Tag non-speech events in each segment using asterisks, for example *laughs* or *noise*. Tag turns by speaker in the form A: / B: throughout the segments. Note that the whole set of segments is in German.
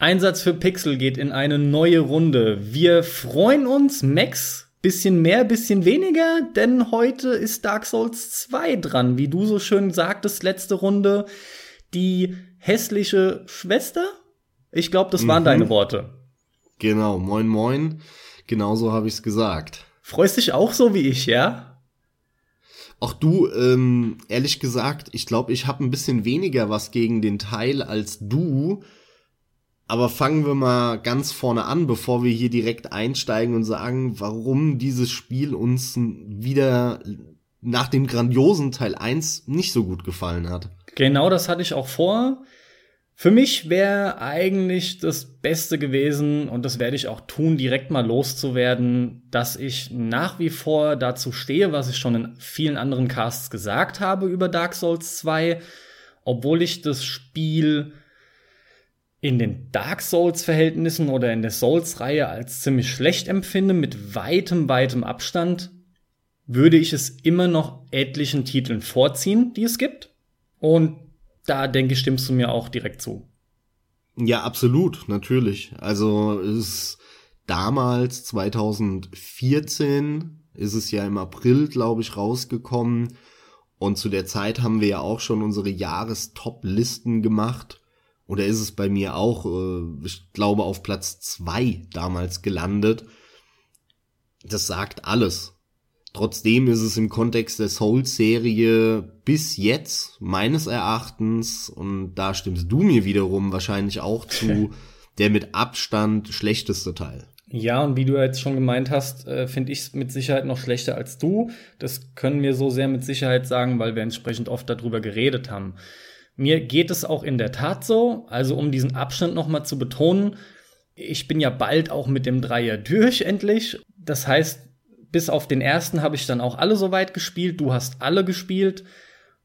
A: Einsatz für Pixel geht in eine neue Runde. Wir freuen uns, Max, bisschen mehr, bisschen weniger, denn heute ist Dark Souls 2 dran. Wie du so schön sagtest, letzte Runde, die hässliche Schwester? Ich glaube, das waren mhm. deine Worte.
B: Genau, moin moin. Genauso habe ich es gesagt.
A: Freust dich auch so wie ich, ja?
B: Auch du, ähm, ehrlich gesagt, ich glaube, ich habe ein bisschen weniger was gegen den Teil als du. Aber fangen wir mal ganz vorne an, bevor wir hier direkt einsteigen und sagen, warum dieses Spiel uns wieder nach dem grandiosen Teil 1 nicht so gut gefallen hat.
A: Genau das hatte ich auch vor. Für mich wäre eigentlich das Beste gewesen, und das werde ich auch tun, direkt mal loszuwerden, dass ich nach wie vor dazu stehe, was ich schon in vielen anderen Casts gesagt habe über Dark Souls 2, obwohl ich das Spiel in den Dark Souls-Verhältnissen oder in der Souls-Reihe als ziemlich schlecht empfinde, mit weitem, weitem Abstand, würde ich es immer noch etlichen Titeln vorziehen, die es gibt. Und da denke ich, stimmst du mir auch direkt zu.
B: Ja, absolut, natürlich. Also es ist damals 2014 ist es ja im April, glaube ich, rausgekommen. Und zu der Zeit haben wir ja auch schon unsere Jahrestop-Listen gemacht. Oder ist es bei mir auch, äh, ich glaube, auf Platz zwei damals gelandet. Das sagt alles. Trotzdem ist es im Kontext der Souls-Serie bis jetzt meines Erachtens, und da stimmst du mir wiederum wahrscheinlich auch zu, *laughs* der mit Abstand schlechteste Teil.
A: Ja, und wie du jetzt schon gemeint hast, äh, finde ich es mit Sicherheit noch schlechter als du. Das können wir so sehr mit Sicherheit sagen, weil wir entsprechend oft darüber geredet haben. Mir geht es auch in der Tat so, also um diesen Abstand nochmal zu betonen, ich bin ja bald auch mit dem Dreier durch endlich. Das heißt, bis auf den ersten habe ich dann auch alle soweit gespielt. Du hast alle gespielt.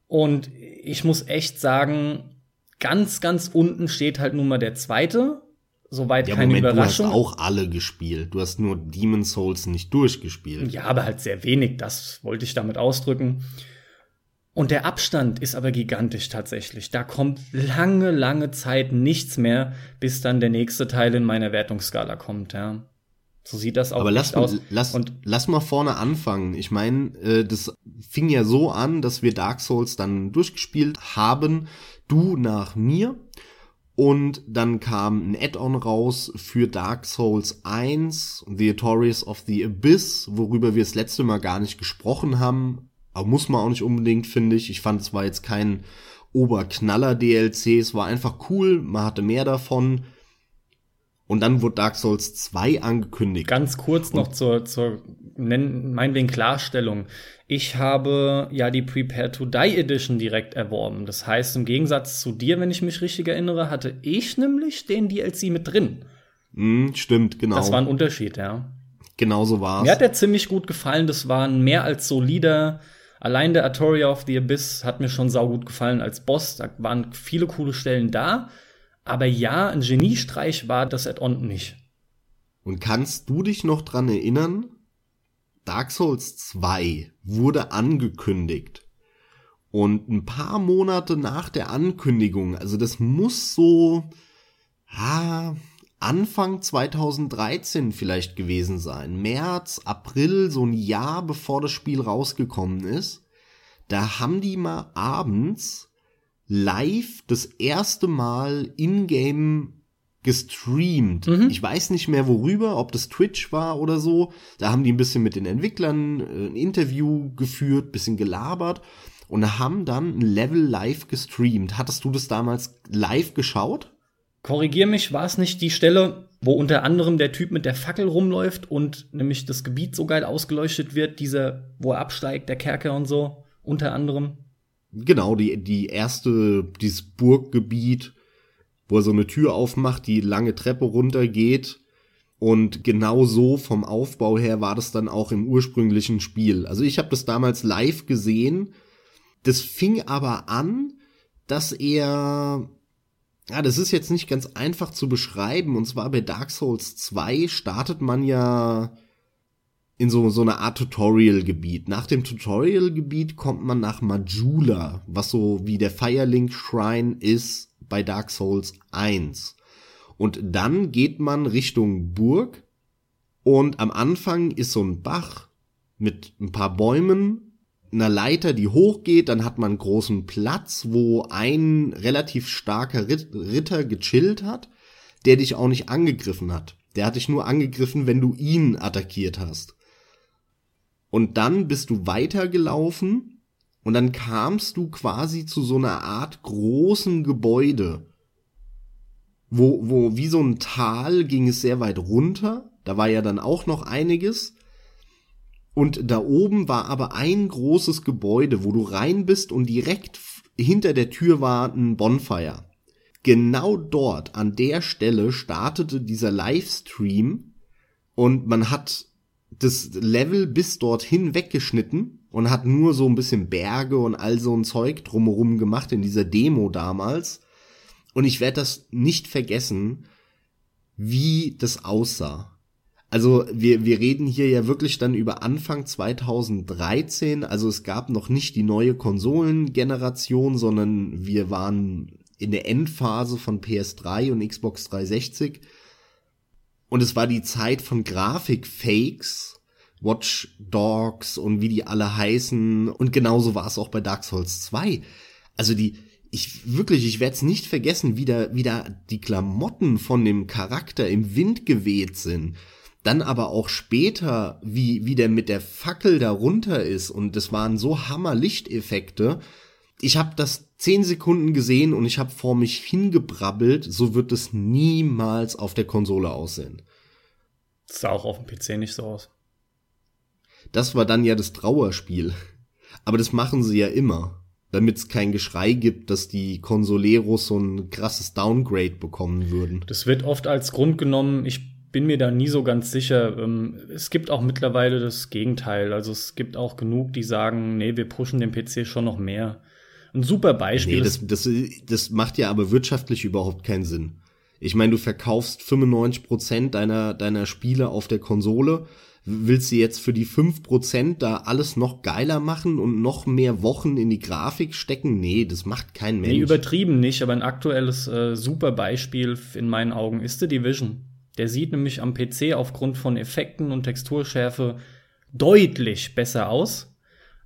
A: Und ich muss echt sagen, ganz, ganz unten steht halt nun mal der zweite. Soweit ja, keine Moment, Überraschung.
B: Du hast auch alle gespielt. Du hast nur Demon Souls nicht durchgespielt.
A: Ja, aber halt sehr wenig. Das wollte ich damit ausdrücken. Und der Abstand ist aber gigantisch tatsächlich. Da kommt lange, lange Zeit nichts mehr, bis dann der nächste Teil in meiner Wertungsskala kommt, ja. So sieht das auch
B: Aber lass, aus. Lass, und lass mal vorne anfangen. Ich meine, äh, das fing ja so an, dass wir Dark Souls dann durchgespielt haben. Du nach mir. Und dann kam ein Add-on raus für Dark Souls 1, The Authorities of the Abyss, worüber wir das letzte Mal gar nicht gesprochen haben. Aber muss man auch nicht unbedingt, finde ich. Ich fand, es war jetzt kein Oberknaller-DLC. Es war einfach cool. Man hatte mehr davon. Und dann wurde Dark Souls 2 angekündigt.
A: Ganz kurz noch zur, zur meinetwegen Klarstellung. Ich habe ja die Prepare to Die Edition direkt erworben. Das heißt, im Gegensatz zu dir, wenn ich mich richtig erinnere, hatte ich nämlich den DLC mit drin.
B: Mm, stimmt, genau.
A: Das war ein Unterschied, ja.
B: Genau so war's.
A: Mir hat der ziemlich gut gefallen. Das war ein mehr als solider Allein der Artoria of the Abyss hat mir schon saugut gefallen als Boss. Da waren viele coole Stellen da. Aber ja, ein Geniestreich war das Add-on nicht.
B: Und kannst du dich noch dran erinnern? Dark Souls 2 wurde angekündigt. Und ein paar Monate nach der Ankündigung, also das muss so, ah, Anfang 2013 vielleicht gewesen sein. März, April, so ein Jahr bevor das Spiel rausgekommen ist. Da haben die mal abends live das erste Mal in-game gestreamt. Mhm. Ich weiß nicht mehr worüber, ob das Twitch war oder so. Da haben die ein bisschen mit den Entwicklern äh, ein Interview geführt, bisschen gelabert und haben dann ein Level live gestreamt. Hattest du das damals live geschaut?
A: Korrigier mich, war es nicht die Stelle, wo unter anderem der Typ mit der Fackel rumläuft und nämlich das Gebiet so geil ausgeleuchtet wird, dieser, wo er absteigt, der Kerker und so, unter anderem?
B: Genau, die, die erste, dieses Burggebiet, wo er so eine Tür aufmacht, die lange Treppe runtergeht. Und genau so vom Aufbau her war das dann auch im ursprünglichen Spiel. Also ich habe das damals live gesehen. Das fing aber an, dass er ja, das ist jetzt nicht ganz einfach zu beschreiben. Und zwar bei Dark Souls 2 startet man ja in so, so eine Art Tutorial-Gebiet. Nach dem Tutorial-Gebiet kommt man nach Majula, was so wie der Firelink Shrine ist bei Dark Souls 1. Und dann geht man Richtung Burg und am Anfang ist so ein Bach mit ein paar Bäumen, einer Leiter, die hochgeht, dann hat man großen Platz, wo ein relativ starker Ritter gechillt hat, der dich auch nicht angegriffen hat. Der hat dich nur angegriffen, wenn du ihn attackiert hast. Und dann bist du weitergelaufen und dann kamst du quasi zu so einer Art großen Gebäude, wo, wo wie so ein Tal ging es sehr weit runter. Da war ja dann auch noch einiges. Und da oben war aber ein großes Gebäude, wo du rein bist und direkt hinter der Tür war ein Bonfire. Genau dort, an der Stelle, startete dieser Livestream und man hat das Level bis dorthin weggeschnitten und hat nur so ein bisschen Berge und all so ein Zeug drumherum gemacht in dieser Demo damals. Und ich werde das nicht vergessen, wie das aussah. Also wir, wir reden hier ja wirklich dann über Anfang 2013, also es gab noch nicht die neue Konsolengeneration, sondern wir waren in der Endphase von PS3 und Xbox 360 und es war die Zeit von Grafikfakes, Watch Dogs und wie die alle heißen. Und genauso war es auch bei Dark Souls 2. Also die, ich wirklich, ich werde es nicht vergessen, wie da, wie da die Klamotten von dem Charakter im Wind geweht sind. Dann aber auch später, wie, wie der mit der Fackel da runter ist. Und das waren so Hammer Lichteffekte. Ich habe das zehn Sekunden gesehen und ich habe vor mich hingebrabbelt, so wird es niemals auf der Konsole aussehen.
A: Das sah auch auf dem PC nicht so aus.
B: Das war dann ja das Trauerspiel. Aber das machen sie ja immer, damit es kein Geschrei gibt, dass die Consoleros so ein krasses Downgrade bekommen würden.
A: Das wird oft als Grund genommen. Ich bin mir da nie so ganz sicher. Ähm, es gibt auch mittlerweile das Gegenteil. Also es gibt auch genug, die sagen, nee, wir pushen den PC schon noch mehr. Ein super Beispiel.
B: Nee, das, das, das macht ja aber wirtschaftlich überhaupt keinen Sinn. Ich meine, du verkaufst 95% deiner, deiner Spiele auf der Konsole. Willst du jetzt für die 5% da alles noch geiler machen und noch mehr Wochen in die Grafik stecken? Nee, das macht kein Mensch. Nee,
A: übertrieben nicht, aber ein aktuelles äh, super Beispiel in meinen Augen ist The Division. Der sieht nämlich am PC aufgrund von Effekten und Texturschärfe deutlich besser aus,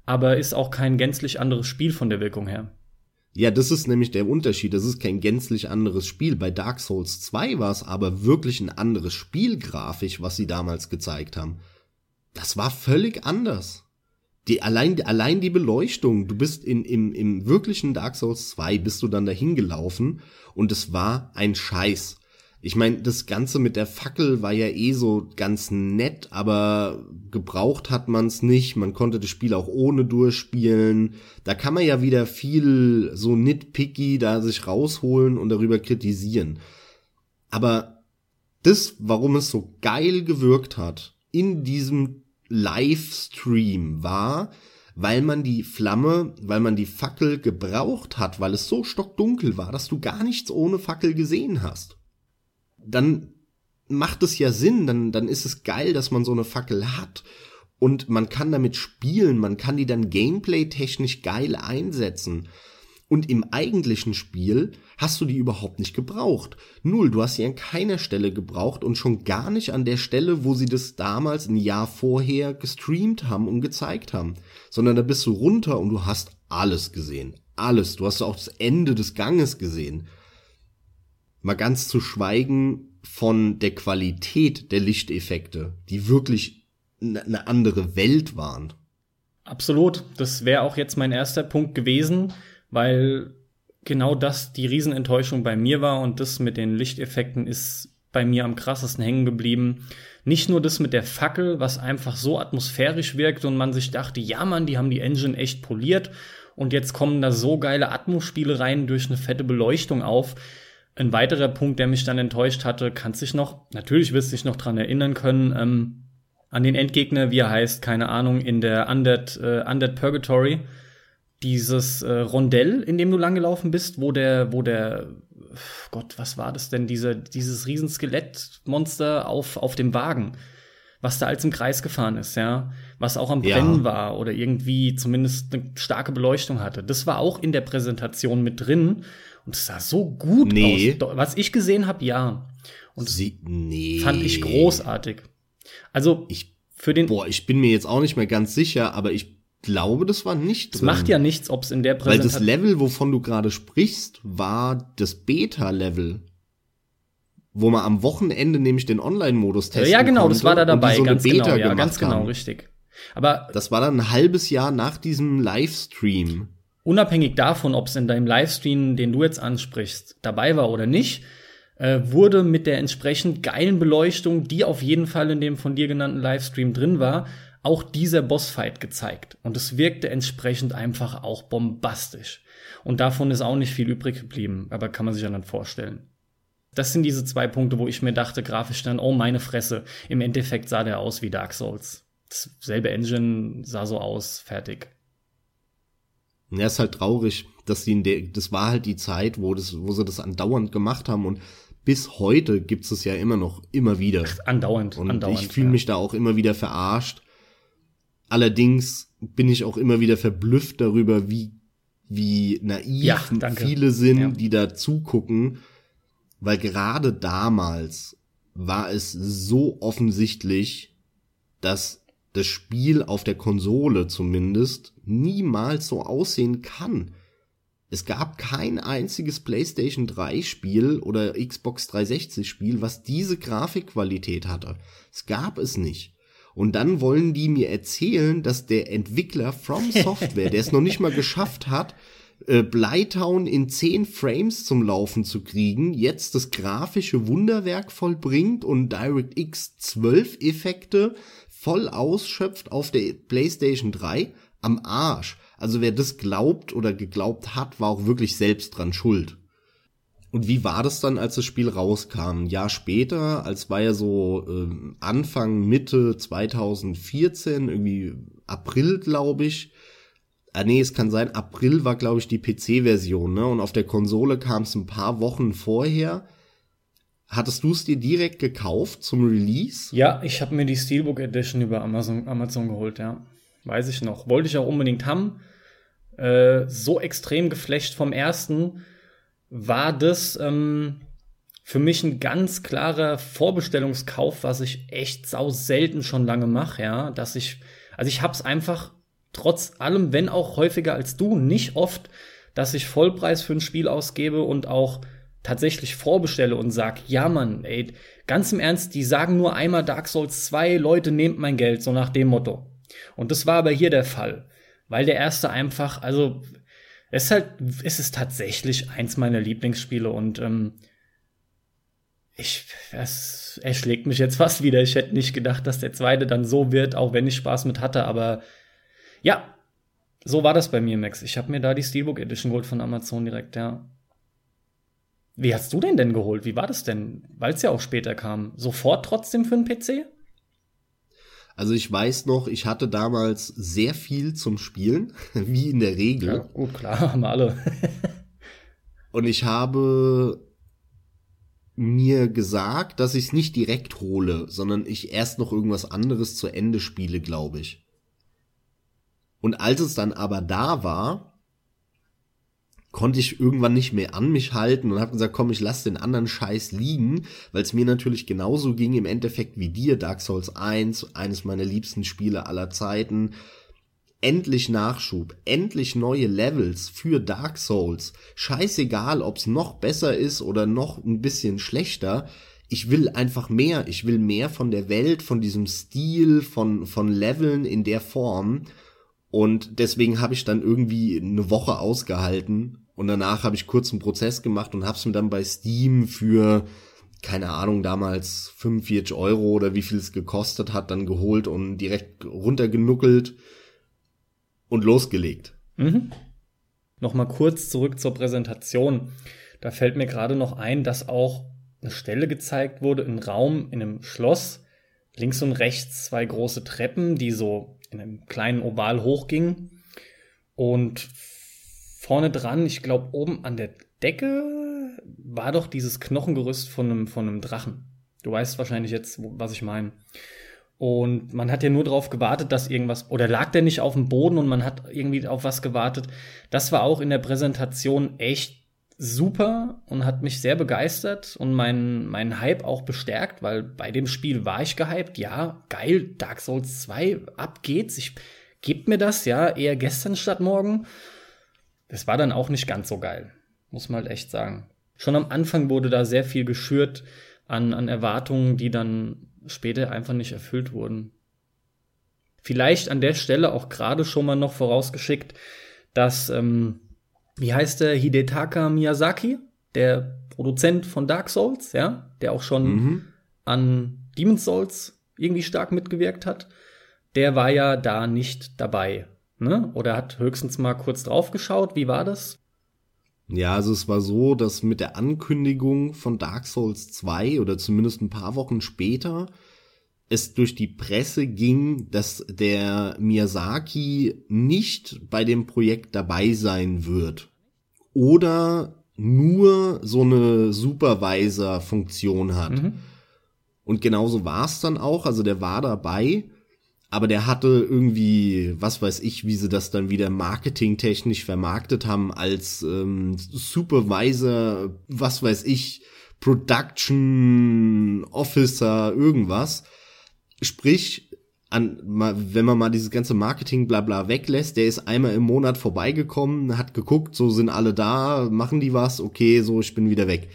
A: aber ist auch kein gänzlich anderes Spiel von der Wirkung her.
B: Ja, das ist nämlich der Unterschied. Das ist kein gänzlich anderes Spiel. Bei Dark Souls 2 war es aber wirklich ein anderes Spiel grafisch, was sie damals gezeigt haben. Das war völlig anders. Die, allein, allein die Beleuchtung. Du bist in, im, im wirklichen Dark Souls 2 bist du dann dahin gelaufen und es war ein Scheiß. Ich meine, das Ganze mit der Fackel war ja eh so ganz nett, aber gebraucht hat man es nicht. Man konnte das Spiel auch ohne durchspielen. Da kann man ja wieder viel so nitpicky da sich rausholen und darüber kritisieren. Aber das, warum es so geil gewirkt hat in diesem Livestream war, weil man die Flamme, weil man die Fackel gebraucht hat, weil es so stockdunkel war, dass du gar nichts ohne Fackel gesehen hast dann macht es ja Sinn, dann, dann ist es geil, dass man so eine Fackel hat und man kann damit spielen, man kann die dann gameplay-technisch geil einsetzen. Und im eigentlichen Spiel hast du die überhaupt nicht gebraucht. Null, du hast sie an keiner Stelle gebraucht und schon gar nicht an der Stelle, wo sie das damals ein Jahr vorher gestreamt haben und gezeigt haben. Sondern da bist du runter und du hast alles gesehen. Alles. Du hast auch das Ende des Ganges gesehen. Mal ganz zu schweigen von der Qualität der Lichteffekte, die wirklich eine andere Welt waren.
A: Absolut. Das wäre auch jetzt mein erster Punkt gewesen, weil genau das die Riesenenttäuschung bei mir war und das mit den Lichteffekten ist bei mir am krassesten hängen geblieben. Nicht nur das mit der Fackel, was einfach so atmosphärisch wirkt und man sich dachte, ja Mann, die haben die Engine echt poliert und jetzt kommen da so geile Atmospiele rein durch eine fette Beleuchtung auf. Ein weiterer Punkt, der mich dann enttäuscht hatte, kannst dich noch, natürlich wirst du dich noch dran erinnern können, ähm, an den Endgegner, wie er heißt, keine Ahnung, in der Undead, äh, Undead Purgatory. Dieses äh, Rondell, in dem du langgelaufen bist, wo der, wo der, Gott, was war das denn, diese, dieses Riesenskelett-Monster auf, auf dem Wagen, was da als im Kreis gefahren ist, ja, was auch am Brennen ja. war oder irgendwie zumindest eine starke Beleuchtung hatte. Das war auch in der Präsentation mit drin und es sah so gut nee. aus. Was ich gesehen habe, ja. Und
B: Sie, nee.
A: fand ich großartig. Also
B: Ich,
A: für den
B: boah, ich bin mir jetzt auch nicht mehr ganz sicher, aber ich glaube, das war nicht
A: es macht ja nichts, ob es in der
B: Weil das
A: Präsentation
B: Level, wovon du gerade sprichst, war das Beta-Level. Wo man am Wochenende nämlich den Online-Modus testen
A: ja genau, das war da dabei,
B: so
A: ganz
B: Beta
A: genau, ja, ganz genau,
B: haben.
A: richtig. Aber
B: Das war dann ein halbes Jahr nach diesem Livestream.
A: Unabhängig davon, ob es in deinem Livestream, den du jetzt ansprichst, dabei war oder nicht, äh, wurde mit der entsprechend geilen Beleuchtung, die auf jeden Fall in dem von dir genannten Livestream drin war, auch dieser Bossfight gezeigt. Und es wirkte entsprechend einfach auch bombastisch. Und davon ist auch nicht viel übrig geblieben, aber kann man sich ja dann vorstellen. Das sind diese zwei Punkte, wo ich mir dachte, grafisch dann, oh meine Fresse, im Endeffekt sah der aus wie Dark Souls. Selbe Engine sah so aus, fertig.
B: Ja, ist halt traurig, dass die in der, das war halt die Zeit, wo das, wo sie das andauernd gemacht haben und bis heute gibt's es ja immer noch, immer wieder.
A: Andauernd,
B: Und
A: andauernd.
B: ich fühle
A: ja.
B: mich da auch immer wieder verarscht. Allerdings bin ich auch immer wieder verblüfft darüber, wie, wie naiv
A: Ja,
B: viele sind,
A: Ja.
B: die da zugucken. Weil gerade damals war es so offensichtlich, dass das Spiel auf der Konsole zumindest niemals so aussehen kann. Es gab kein einziges PlayStation 3 Spiel oder Xbox 360 Spiel, was diese Grafikqualität hatte. Es gab es nicht. Und dann wollen die mir erzählen, dass der Entwickler From *laughs* Software, der es noch nicht mal geschafft hat, äh, Blytown in 10 Frames zum Laufen zu kriegen, jetzt das grafische Wunderwerk vollbringt und DirectX 12 Effekte voll ausschöpft auf der PlayStation 3 am Arsch. Also wer das glaubt oder geglaubt hat, war auch wirklich selbst dran schuld. Und wie war das dann, als das Spiel rauskam? Ein Jahr später, als war ja so ähm, Anfang, Mitte 2014, irgendwie April, glaube ich. Ah nee, es kann sein, April war, glaube ich, die PC-Version, ne? Und auf der Konsole kam es ein paar Wochen vorher. Hattest du es dir direkt gekauft zum Release?
A: Ja, ich habe mir die Steelbook Edition über Amazon, Amazon geholt, ja. Weiß ich noch. Wollte ich auch unbedingt haben. Äh, so extrem geflasht vom ersten war das ähm, für mich ein ganz klarer Vorbestellungskauf, was ich echt sau selten schon lange mache, ja. Dass ich, also ich hab's einfach trotz allem, wenn auch häufiger als du, nicht oft, dass ich Vollpreis für ein Spiel ausgebe und auch tatsächlich vorbestelle und sag, ja Mann, ey, ganz im Ernst, die sagen nur einmal Dark Souls 2, Leute, nehmt mein Geld, so nach dem Motto. Und das war aber hier der Fall, weil der erste einfach, also es ist halt, es ist tatsächlich eins meiner Lieblingsspiele und ähm, ich, es erschlägt mich jetzt fast wieder. Ich hätte nicht gedacht, dass der zweite dann so wird, auch wenn ich Spaß mit hatte, aber ja, so war das bei mir, Max. Ich habe mir da die Steelbook Edition geholt von Amazon direkt, ja. Wie hast du den denn geholt? Wie war das denn? Weil es ja auch später kam. Sofort trotzdem für einen PC?
B: Also ich weiß noch, ich hatte damals sehr viel zum Spielen, *laughs* wie in der Regel.
A: gut, klar, *laughs* haben alle. *laughs*
B: Und ich habe mir gesagt, dass ich es nicht direkt hole, sondern ich erst noch irgendwas anderes zu Ende spiele, glaube ich. Und als es dann aber da war, konnte ich irgendwann nicht mehr an mich halten und habe gesagt, komm, ich lass den anderen Scheiß liegen, weil es mir natürlich genauso ging im Endeffekt wie dir, Dark Souls 1, eines meiner liebsten Spiele aller Zeiten. Endlich Nachschub, endlich neue Levels für Dark Souls. Scheißegal, ob's noch besser ist oder noch ein bisschen schlechter. Ich will einfach mehr. Ich will mehr von der Welt, von diesem Stil, von, von Leveln in der Form. Und deswegen habe ich dann irgendwie eine Woche ausgehalten und danach habe ich kurz einen Prozess gemacht und habe es mir dann bei Steam für, keine Ahnung, damals 45 Euro oder wie viel es gekostet hat, dann geholt und direkt runtergenuckelt und losgelegt.
A: Mhm. Nochmal kurz zurück zur Präsentation. Da fällt mir gerade noch ein, dass auch eine Stelle gezeigt wurde, ein Raum in einem Schloss. Links und rechts zwei große Treppen, die so in einem kleinen Oval hochgingen. Und vorne dran, ich glaube oben an der Decke, war doch dieses Knochengerüst von einem, von einem Drachen. Du weißt wahrscheinlich jetzt, was ich meine. Und man hat ja nur darauf gewartet, dass irgendwas, oder lag der nicht auf dem Boden und man hat irgendwie auf was gewartet. Das war auch in der Präsentation echt super und hat mich sehr begeistert und meinen mein Hype auch bestärkt, weil bei dem Spiel war ich gehypt. Ja, geil, Dark Souls 2, ab geht's. Ich gebt mir das, ja, eher gestern statt morgen. Das war dann auch nicht ganz so geil, muss man halt echt sagen. Schon am Anfang wurde da sehr viel geschürt an, an Erwartungen, die dann später einfach nicht erfüllt wurden. Vielleicht an der Stelle auch gerade schon mal noch vorausgeschickt, dass, ähm, wie heißt der, Hidetaka Miyazaki, der Produzent von Dark Souls, ja, der auch schon mhm. an Demon's Souls irgendwie stark mitgewirkt hat, der war ja da nicht dabei, ne? Oder hat höchstens mal kurz drauf geschaut. Wie war das?
B: Ja, also es war so, dass mit der Ankündigung von Dark Souls 2 oder zumindest ein paar Wochen später es durch die Presse ging, dass der Miyazaki nicht bei dem Projekt dabei sein wird. Oder nur so eine Supervisor-Funktion hat. Mhm. Und genauso war es dann auch. Also der war dabei, aber der hatte irgendwie, was weiß ich, wie sie das dann wieder marketingtechnisch vermarktet haben als ähm, Supervisor, was weiß ich, Production Officer, irgendwas. Sprich, an, wenn man mal dieses ganze Marketing blabla weglässt, der ist einmal im Monat vorbeigekommen, hat geguckt, so sind alle da, machen die was, okay, so, ich bin wieder weg.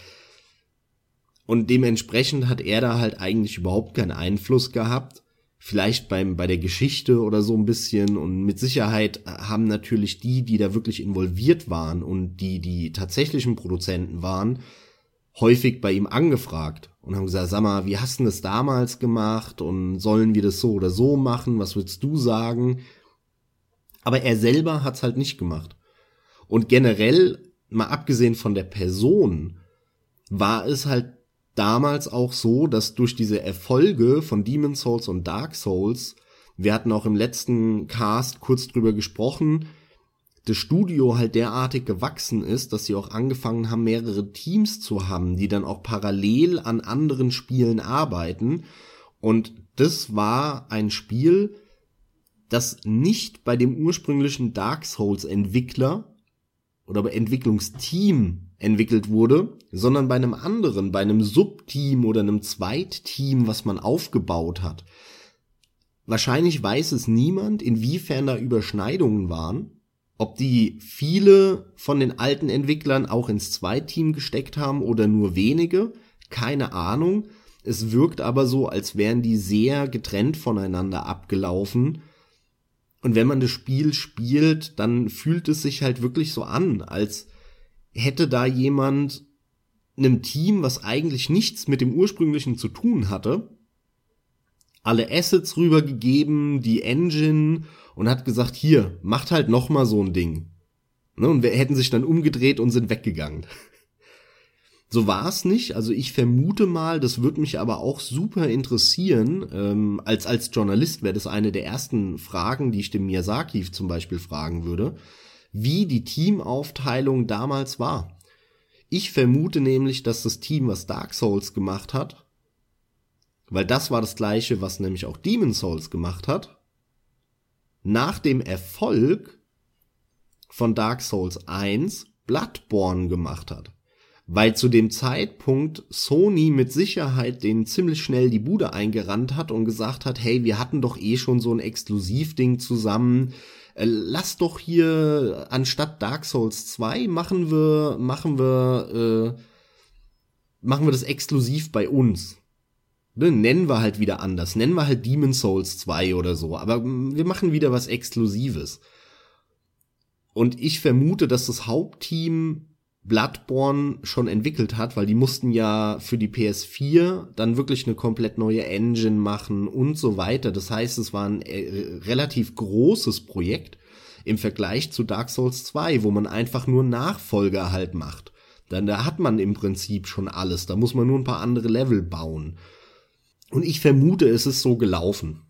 B: Und dementsprechend hat er da halt eigentlich überhaupt keinen Einfluss gehabt vielleicht beim, bei der Geschichte oder so ein bisschen und mit Sicherheit haben natürlich die, die da wirklich involviert waren und die, die tatsächlichen Produzenten waren, häufig bei ihm angefragt und haben gesagt, sag mal, wie hast du das damals gemacht und sollen wir das so oder so machen, was würdest du sagen? Aber er selber hat's halt nicht gemacht. Und generell, mal abgesehen von der Person, war es halt damals auch so, dass durch diese Erfolge von Demon Souls und Dark Souls, wir hatten auch im letzten Cast kurz drüber gesprochen, das Studio halt derartig gewachsen ist, dass sie auch angefangen haben, mehrere Teams zu haben, die dann auch parallel an anderen Spielen arbeiten. Und das war ein Spiel, das nicht bei dem ursprünglichen Dark Souls Entwickler oder bei Entwicklungsteam entwickelt wurde, sondern bei einem anderen, bei einem Subteam oder einem Zweitteam, was man aufgebaut hat. Wahrscheinlich weiß es niemand, inwiefern da Überschneidungen waren, ob die viele von den alten Entwicklern auch ins Zweitteam gesteckt haben oder nur wenige, keine Ahnung. Es wirkt aber so, als wären die sehr getrennt voneinander abgelaufen. Und wenn man das Spiel spielt, dann fühlt es sich halt wirklich so an, als hätte da jemand einem Team, was eigentlich nichts mit dem ursprünglichen zu tun hatte, alle Assets rübergegeben, die Engine und hat gesagt, hier, macht halt noch mal so ein Ding. Ne, und wir hätten sich dann umgedreht und sind weggegangen. *laughs* So war es nicht. Also ich vermute mal, das würde mich aber auch super interessieren. Ähm, als, als Journalist wäre das eine der ersten Fragen, die ich dem Miyazaki zum Beispiel fragen würde wie die Teamaufteilung damals war. Ich vermute nämlich, dass das Team, was Dark Souls gemacht hat, weil das war das gleiche, was nämlich auch Demon Souls gemacht hat, nach dem Erfolg von Dark Souls 1 Bloodborne gemacht hat. Weil zu dem Zeitpunkt Sony mit Sicherheit den ziemlich schnell die Bude eingerannt hat und gesagt hat, hey, wir hatten doch eh schon so ein Exklusivding zusammen, äh, lass doch hier anstatt Dark Souls 2 machen wir, machen wir, äh, machen wir das exklusiv bei uns. Ne, nennen wir halt wieder anders. Nennen wir halt Demon Souls 2 oder so. Aber wir machen wieder was Exklusives. Und ich vermute, dass das Hauptteam Bloodborne schon entwickelt hat, weil die mussten ja für die PS4 dann wirklich eine komplett neue Engine machen und so weiter. Das heißt, es war ein äh, relativ großes Projekt im Vergleich zu Dark Souls 2, wo man einfach nur Nachfolger halt macht. Dann da hat man im Prinzip schon alles, da muss man nur ein paar andere Level bauen. Und ich vermute, es ist so gelaufen.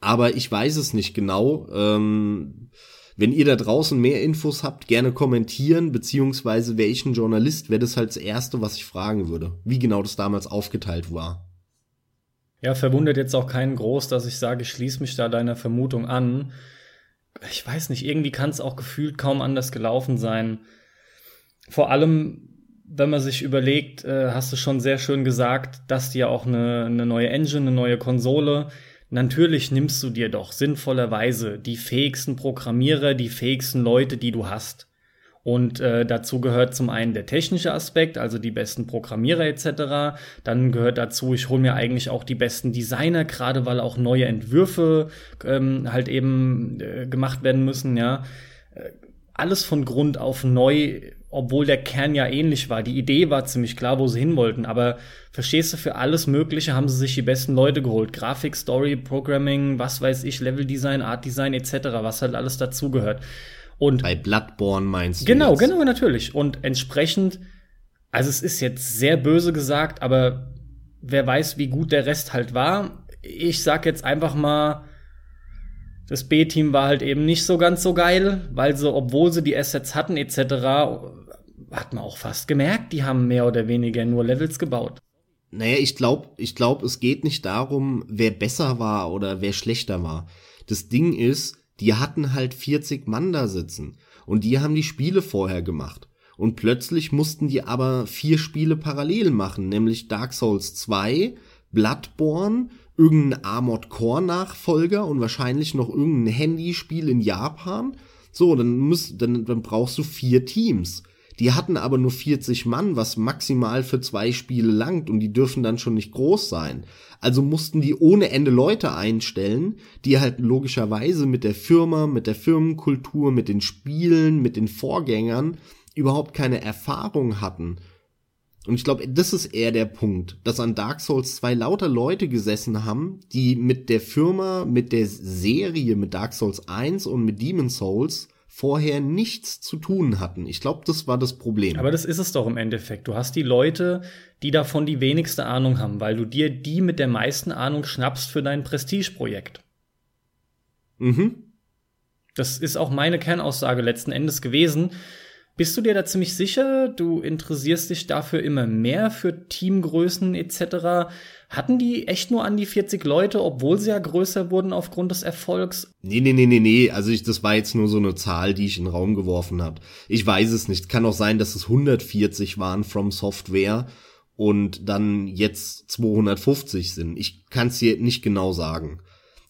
B: Aber ich weiß es nicht genau. Ähm, wenn ihr da draußen mehr Infos habt, gerne kommentieren, beziehungsweise welchen Journalist wäre das halt das Erste, was ich fragen würde, wie genau das damals aufgeteilt war.
A: Ja, verwundert jetzt auch keinen groß, dass ich sage, ich schließe mich da deiner Vermutung an. Ich weiß nicht, irgendwie kann es auch gefühlt kaum anders gelaufen sein. vor allem, wenn man sich überlegt, äh, hast du schon sehr schön gesagt, dass dir auch eine, eine neue Engine, eine neue Konsole, natürlich nimmst du dir doch sinnvollerweise die fähigsten Programmierer, die fähigsten Leute, die du hast. Und äh, dazu gehört zum einen der technische Aspekt, also die besten Programmierer etc. Dann gehört dazu, ich hole mir eigentlich auch die besten Designer, gerade weil auch neue Entwürfe ähm, halt eben äh, gemacht werden müssen, ja. Äh, alles von Grund auf neu, obwohl der Kern ja ähnlich war. Die Idee war ziemlich klar, wo sie hin wollten. Aber verstehst du, für alles Mögliche haben sie sich die besten Leute geholt. Grafik, Story, Programming, was weiß ich, Leveldesign, Artdesign etc., was halt alles dazugehört.
B: Und bei Bloodborne meinst du?
A: Genau, jetzt? genau, natürlich. Und entsprechend, also es ist jetzt sehr böse gesagt, aber wer weiß, wie gut der Rest halt war. Ich sag jetzt einfach mal, das B-Team war halt eben nicht so ganz so geil, weil sie, obwohl sie die Assets hatten etc., hat man auch fast gemerkt, die haben mehr oder weniger nur Levels gebaut.
B: Naja, ich glaube, ich glaub, es geht nicht darum, wer besser war oder wer schlechter war. Das Ding ist, die hatten halt 40 Mann da sitzen und die haben die Spiele vorher gemacht. Und plötzlich mussten die aber vier Spiele parallel machen, nämlich Dark Souls 2, Bloodborne, irgendein Armored Core Nachfolger und wahrscheinlich noch irgendein Handyspiel in Japan. So, dann, muss, dann, dann brauchst du vier Teams. Die hatten aber nur 40 Mann, was maximal für zwei Spiele langt und die dürfen dann schon nicht groß sein. Also mussten die ohne Ende Leute einstellen, die halt logischerweise mit der Firma, mit der Firmenkultur, mit den Spielen, mit den Vorgängern überhaupt keine Erfahrung hatten. Und ich glaube, das ist eher der Punkt, dass an Dark Souls zwei lauter Leute gesessen haben, die mit der Firma, mit der Serie, mit Dark Souls 1 und mit Demon Souls vorher nichts zu tun hatten. Ich glaube, das war das Problem.
A: Aber das ist es doch im Endeffekt. Du hast die Leute, die davon die wenigste Ahnung haben, weil du dir die mit der meisten Ahnung schnappst für dein Prestigeprojekt. Mhm. Das ist auch meine Kernaussage letzten Endes gewesen. Bist du dir da ziemlich sicher? Du interessierst dich dafür immer mehr für Teamgrößen etc. Hatten die echt nur an die 40 Leute, obwohl sie ja größer wurden aufgrund des Erfolgs?
B: Nee, nee, nee, nee, nee. Also ich, das war jetzt nur so eine Zahl, die ich in den Raum geworfen habe. Ich weiß es nicht. Kann auch sein, dass es 140 waren from Software und dann jetzt 250 sind. Ich kann es dir nicht genau sagen.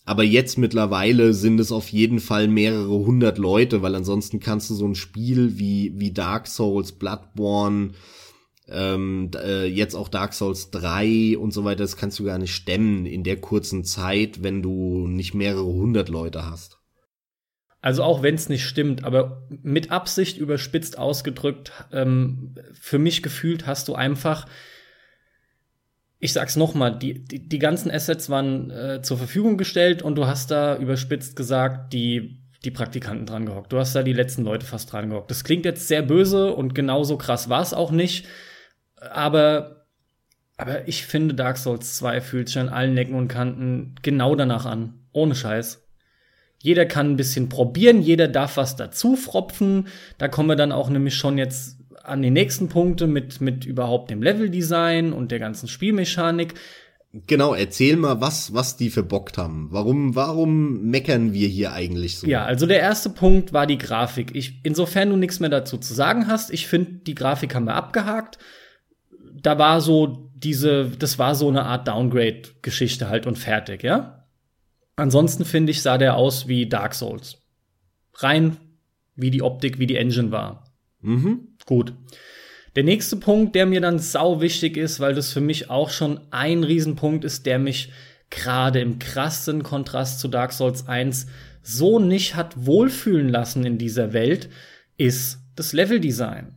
B: Aber jetzt mittlerweile sind es auf jeden Fall mehrere hundert Leute, weil ansonsten kannst du so ein Spiel wie, wie Dark Souls, Bloodborne, ähm, äh, jetzt auch Dark Souls 3 und so weiter, das kannst du gar nicht stemmen in der kurzen Zeit, wenn du nicht mehrere hundert Leute hast.
A: Also auch wenn es nicht stimmt, aber mit Absicht überspitzt ausgedrückt, ähm, für mich gefühlt hast du einfach ich sag's nochmal, die, die, die ganzen Assets waren äh, zur Verfügung gestellt und du hast da überspitzt gesagt, die, die Praktikanten dran gehockt. Du hast da die letzten Leute fast dran gehockt. Das klingt jetzt sehr böse und genauso krass war es auch nicht. Aber, aber ich finde, Dark Souls 2 fühlt sich an allen Ecken und Kanten genau danach an. Ohne Scheiß. Jeder kann ein bisschen probieren, jeder darf was dazu fropfen. Da kommen wir dann auch nämlich schon jetzt an die nächsten Punkte mit, mit überhaupt dem Leveldesign und der ganzen Spielmechanik.
B: Genau, erzähl mal, was, was die verbockt haben. Warum, warum meckern wir hier eigentlich so?
A: Ja, also der erste Punkt war die Grafik. Ich, insofern du nichts mehr dazu zu sagen hast, ich finde, die Grafik haben wir abgehakt. Da war so diese, das war so eine Art Downgrade-Geschichte halt und fertig, ja? Ansonsten finde ich, sah der aus wie Dark Souls. Rein wie die Optik, wie die Engine war. Mhm. Gut. Der nächste Punkt, der mir dann sau wichtig ist, weil das für mich auch schon ein Riesenpunkt ist, der mich gerade im krassen Kontrast zu Dark Souls 1 so nicht hat wohlfühlen lassen in dieser Welt, ist das Leveldesign.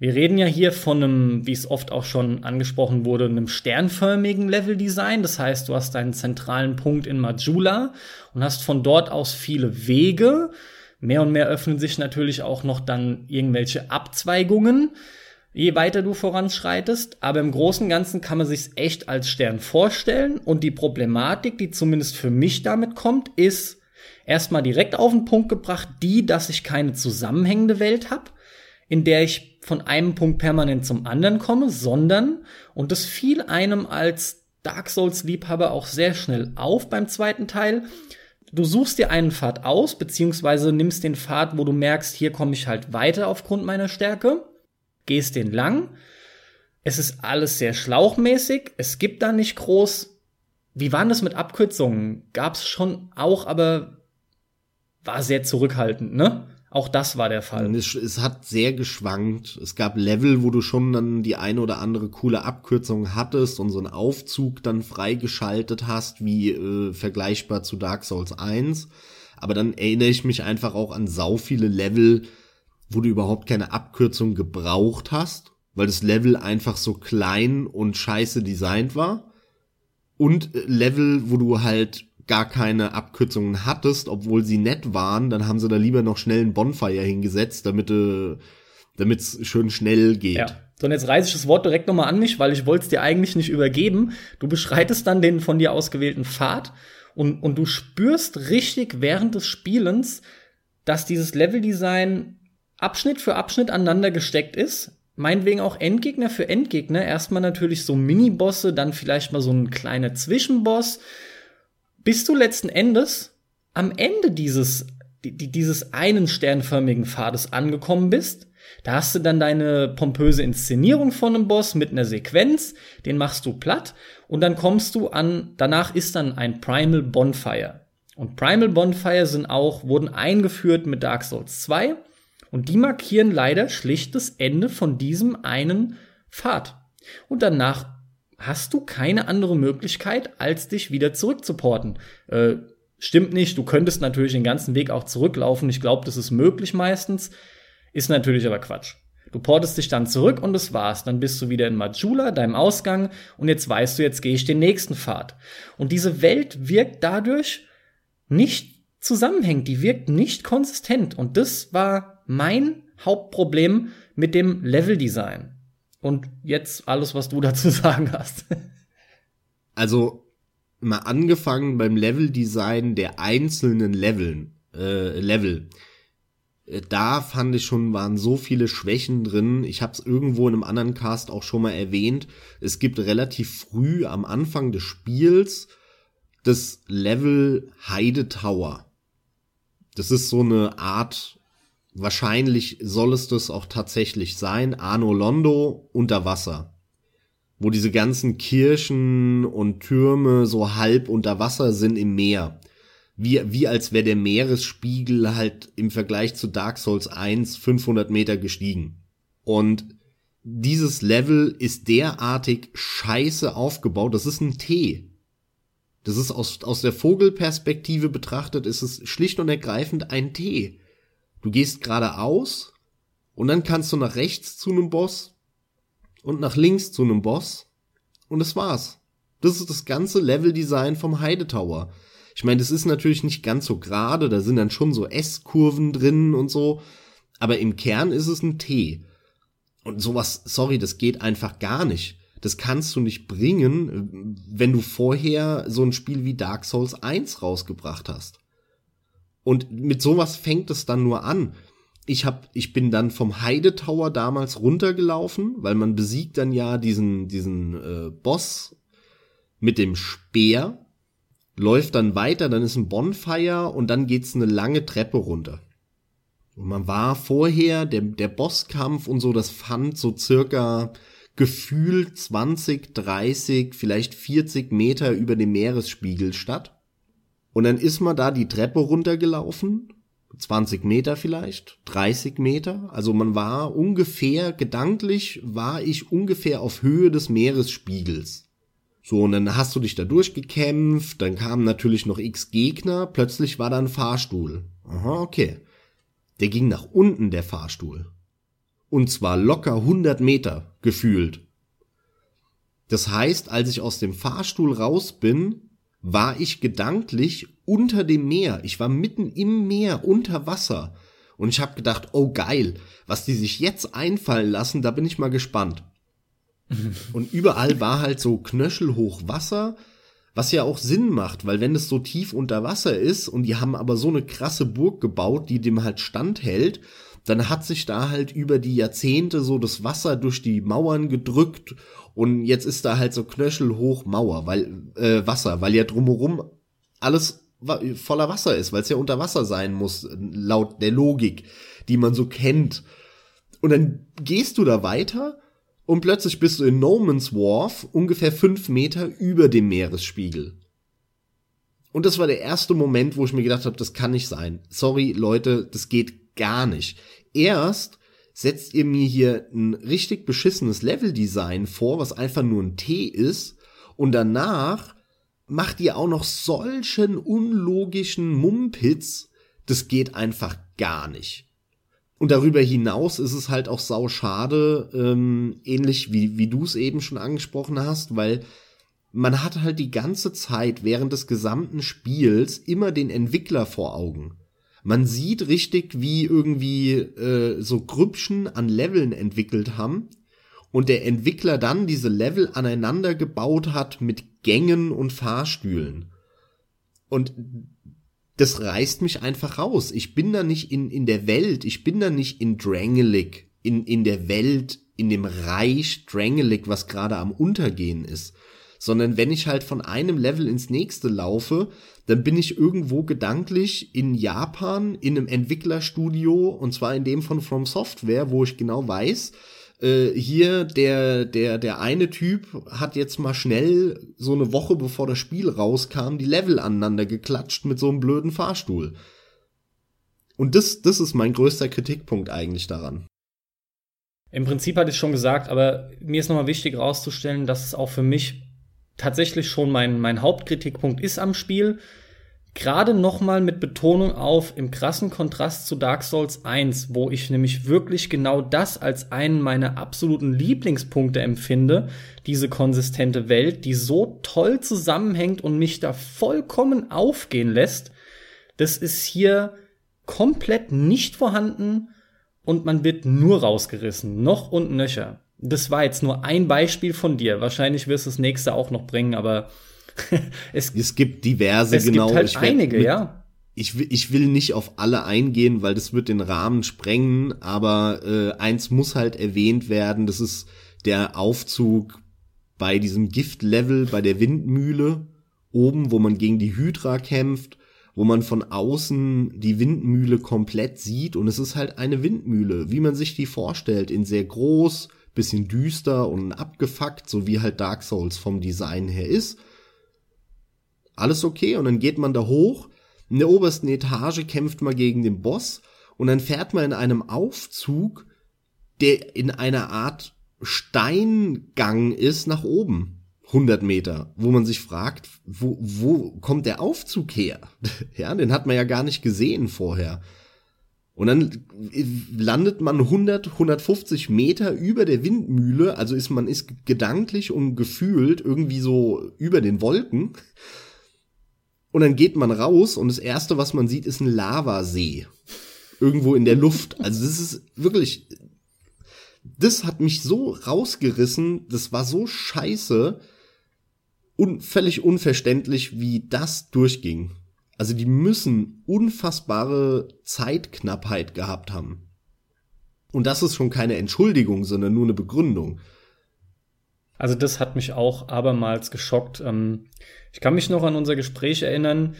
A: Wir reden ja hier von einem, wie es oft auch schon angesprochen wurde, einem sternförmigen Leveldesign. Das heißt, du hast einen zentralen Punkt in Majula und hast von dort aus viele Wege, Mehr und mehr öffnen sich natürlich auch noch dann irgendwelche Abzweigungen, je weiter du voranschreitest. Aber im Großen und Ganzen kann man sich echt als Stern vorstellen. Und die Problematik, die zumindest für mich damit kommt, ist erstmal direkt auf den Punkt gebracht, die, dass ich keine zusammenhängende Welt habe, in der ich von einem Punkt permanent zum anderen komme, sondern, und das fiel einem als Dark Souls-Liebhaber auch sehr schnell auf beim zweiten Teil, du suchst dir einen Pfad aus, beziehungsweise nimmst den Pfad, wo du merkst, hier komme ich halt weiter aufgrund meiner Stärke. gehst den lang. Es ist alles sehr schlauchmäßig. Es gibt da nicht groß. Wie waren das mit Abkürzungen? Gab's schon auch, aber war sehr zurückhaltend, ne? Auch das war der Fall.
B: Es, es, hat sehr geschwankt. Es gab Level, wo du schon dann die eine oder andere coole Abkürzung hattest und so einen Aufzug dann freigeschaltet hast, wie äh, vergleichbar zu Dark Souls 1. Aber dann erinnere ich mich einfach auch an sau viele Level, wo du überhaupt keine Abkürzung gebraucht hast, weil das Level einfach so klein und scheiße designt war. Und äh, Level, wo du halt gar keine Abkürzungen hattest, obwohl sie nett waren, dann haben sie da lieber noch schnell einen Bonfire hingesetzt, damit äh, es schön schnell geht. Ja.
A: So, und jetzt reiße ich das Wort direkt nochmal an mich, weil ich wollte es dir eigentlich nicht übergeben. Du beschreitest dann den von dir ausgewählten Pfad und, und du spürst richtig während des Spielens, dass dieses Leveldesign Abschnitt für Abschnitt aneinander gesteckt ist. Meinetwegen auch Endgegner für Endgegner. Erstmal natürlich so Minibosse, dann vielleicht mal so ein kleiner Zwischenboss bis du letzten Endes am Ende dieses, dieses einen sternförmigen Pfades angekommen bist. Da hast du dann deine pompöse Inszenierung von einem Boss mit einer Sequenz, den machst du platt und dann kommst du an, danach ist dann ein Primal Bonfire. Und Primal Bonfire sind auch, wurden eingeführt mit Dark Souls 2 und die markieren leider schlicht das Ende von diesem einen Pfad. Und danach hast du keine andere Möglichkeit, als dich wieder zurückzuporten. Äh, stimmt nicht, du könntest natürlich den ganzen Weg auch zurücklaufen. Ich glaube, das ist möglich meistens. Ist natürlich aber Quatsch. Du portest dich dann zurück und das war's. Dann bist du wieder in Majula, deinem Ausgang, und jetzt weißt du, jetzt gehe ich den nächsten Pfad. Und diese Welt wirkt dadurch nicht zusammenhängend, die wirkt nicht konsistent. Und das war mein Hauptproblem mit dem Leveldesign. Und jetzt alles, was du *laughs* dazu sagen hast.
B: Also mal angefangen beim Leveldesign der einzelnen Leveln, äh, Level. Äh, da fand ich schon, waren so viele Schwächen drin. Ich habe es irgendwo in einem anderen Cast auch schon mal erwähnt. Es gibt relativ früh am Anfang des Spiels das Level Heide Tower. Das ist so eine Art wahrscheinlich soll es das auch tatsächlich sein, Arno Londo unter Wasser. Wo diese ganzen Kirchen und Türme so halb unter Wasser sind im Meer. Wie, wie als wäre der Meeresspiegel halt im Vergleich zu Dark Souls 1 500 Meter gestiegen. Und dieses Level ist derartig scheiße aufgebaut, das ist ein T. Das ist aus, aus der Vogelperspektive betrachtet, ist es schlicht und ergreifend ein T. Du gehst geradeaus und dann kannst du nach rechts zu einem Boss und nach links zu einem Boss und das war's. Das ist das ganze Leveldesign vom Heide Tower. Ich meine, das ist natürlich nicht ganz so gerade, da sind dann schon so S-Kurven drin und so, aber im Kern ist es ein T. Und sowas, sorry, das geht einfach gar nicht. Das kannst du nicht bringen, wenn du vorher so ein Spiel wie Dark Souls 1 rausgebracht hast. Und mit sowas fängt es dann nur an. Ich hab, ich bin dann vom Heide Tower damals runtergelaufen, weil man besiegt dann ja diesen, diesen äh, Boss mit dem Speer, läuft dann weiter, dann ist ein Bonfire und dann geht's eine lange Treppe runter. Und man war vorher, der, der Bosskampf und so, das fand so circa gefühlt 20, 30, vielleicht 40 Meter über dem Meeresspiegel statt. Und dann ist man da die Treppe runtergelaufen, 20 Meter vielleicht, 30 Meter. Also man war ungefähr, gedanklich war ich ungefähr auf Höhe des Meeresspiegels. So, und dann hast du dich da durchgekämpft, dann kamen natürlich noch x Gegner, plötzlich war da ein Fahrstuhl. Aha, okay. Der ging nach unten, der Fahrstuhl. Und zwar locker 100 Meter, gefühlt. Das heißt, als ich aus dem Fahrstuhl raus bin, war ich gedanklich unter dem Meer. Ich war mitten im Meer, unter Wasser. Und ich habe gedacht, oh geil, was die sich jetzt einfallen lassen, da bin ich mal gespannt. *laughs* und überall war halt so knöchelhoch Wasser, was ja auch Sinn macht, weil wenn es so tief unter Wasser ist und die haben aber so eine krasse Burg gebaut, die dem halt standhält, dann hat sich da halt über die Jahrzehnte so das Wasser durch die Mauern gedrückt und jetzt ist da halt so knöchelhoch Mauer, weil äh, Wasser, weil ja drumherum alles voller Wasser ist, weil es ja unter Wasser sein muss, laut der Logik, die man so kennt. Und dann gehst du da weiter und plötzlich bist du in No Man's Wharf ungefähr fünf Meter über dem Meeresspiegel. Und das war der erste Moment, wo ich mir gedacht habe, das kann nicht sein. Sorry, Leute, das geht gar nicht. Erst setzt ihr mir hier ein richtig beschissenes Leveldesign vor, was einfach nur ein T ist, und danach macht ihr auch noch solchen unlogischen Mumpitz, das geht einfach gar nicht. Und darüber hinaus ist es halt auch sau schade, ähm, ähnlich wie, wie du es eben schon angesprochen hast, weil man hat halt die ganze Zeit während des gesamten Spiels immer den Entwickler vor Augen. Man sieht richtig, wie irgendwie äh, so Grüppchen an Leveln entwickelt haben und der Entwickler dann diese Level aneinander gebaut hat mit Gängen und Fahrstühlen. Und das reißt mich einfach raus. Ich bin da nicht in, in der Welt, ich bin da nicht in Drangelic, in, in der Welt, in dem Reich Drangelic, was gerade am Untergehen ist sondern wenn ich halt von einem Level ins nächste laufe, dann bin ich irgendwo gedanklich in Japan in einem Entwicklerstudio und zwar in dem von From Software, wo ich genau weiß, äh, hier der der der eine Typ hat jetzt mal schnell so eine Woche bevor das Spiel rauskam die Level aneinander geklatscht mit so einem blöden Fahrstuhl. Und das das ist mein größter Kritikpunkt eigentlich daran.
A: Im Prinzip hatte ich schon gesagt, aber mir ist nochmal wichtig herauszustellen, dass es auch für mich tatsächlich schon mein, mein Hauptkritikpunkt ist am Spiel. Gerade nochmal mit Betonung auf im krassen Kontrast zu Dark Souls 1, wo ich nämlich wirklich genau das als einen meiner absoluten Lieblingspunkte empfinde. Diese konsistente Welt, die so toll zusammenhängt und mich da vollkommen aufgehen lässt. Das ist hier komplett nicht vorhanden und man wird nur rausgerissen, noch und nöcher das war jetzt nur ein Beispiel von dir. Wahrscheinlich wirst du das nächste auch noch bringen, aber *laughs*
B: es, es gibt diverse,
A: es
B: genau.
A: Es gibt halt einige,
B: mit,
A: ja.
B: Ich will, ich will nicht auf alle eingehen, weil das wird den Rahmen sprengen, aber äh, eins muss halt erwähnt werden, das ist der Aufzug bei diesem Giftlevel bei der Windmühle oben, wo man gegen die Hydra kämpft, wo man von außen die Windmühle komplett sieht und es ist halt eine Windmühle, wie man sich die vorstellt, in sehr groß, bisschen düster und abgefuckt, so wie halt Dark Souls vom Design her ist. Alles okay und dann geht man da hoch. In der obersten Etage kämpft man gegen den Boss und dann fährt man in einem Aufzug, der in einer Art Steingang ist nach oben. 100 Meter, wo man sich fragt, wo, wo kommt der Aufzug her? *laughs* ja, den hat man ja gar nicht gesehen vorher. Und dann landet man 100, 150 Meter über der Windmühle, also ist man ist gedanklich und gefühlt irgendwie so über den Wolken. Und dann geht man raus und das erste, was man sieht, ist ein Lavasee. Irgendwo in der Luft. Also das ist wirklich, das hat mich so rausgerissen, das war so scheiße und völlig unverständlich, wie das durchging. Also die müssen unfassbare Zeitknappheit gehabt haben. Und das ist schon keine Entschuldigung, sondern nur eine Begründung.
A: Also das hat mich auch abermals geschockt. Ähm, ich kann mich noch an unser Gespräch erinnern.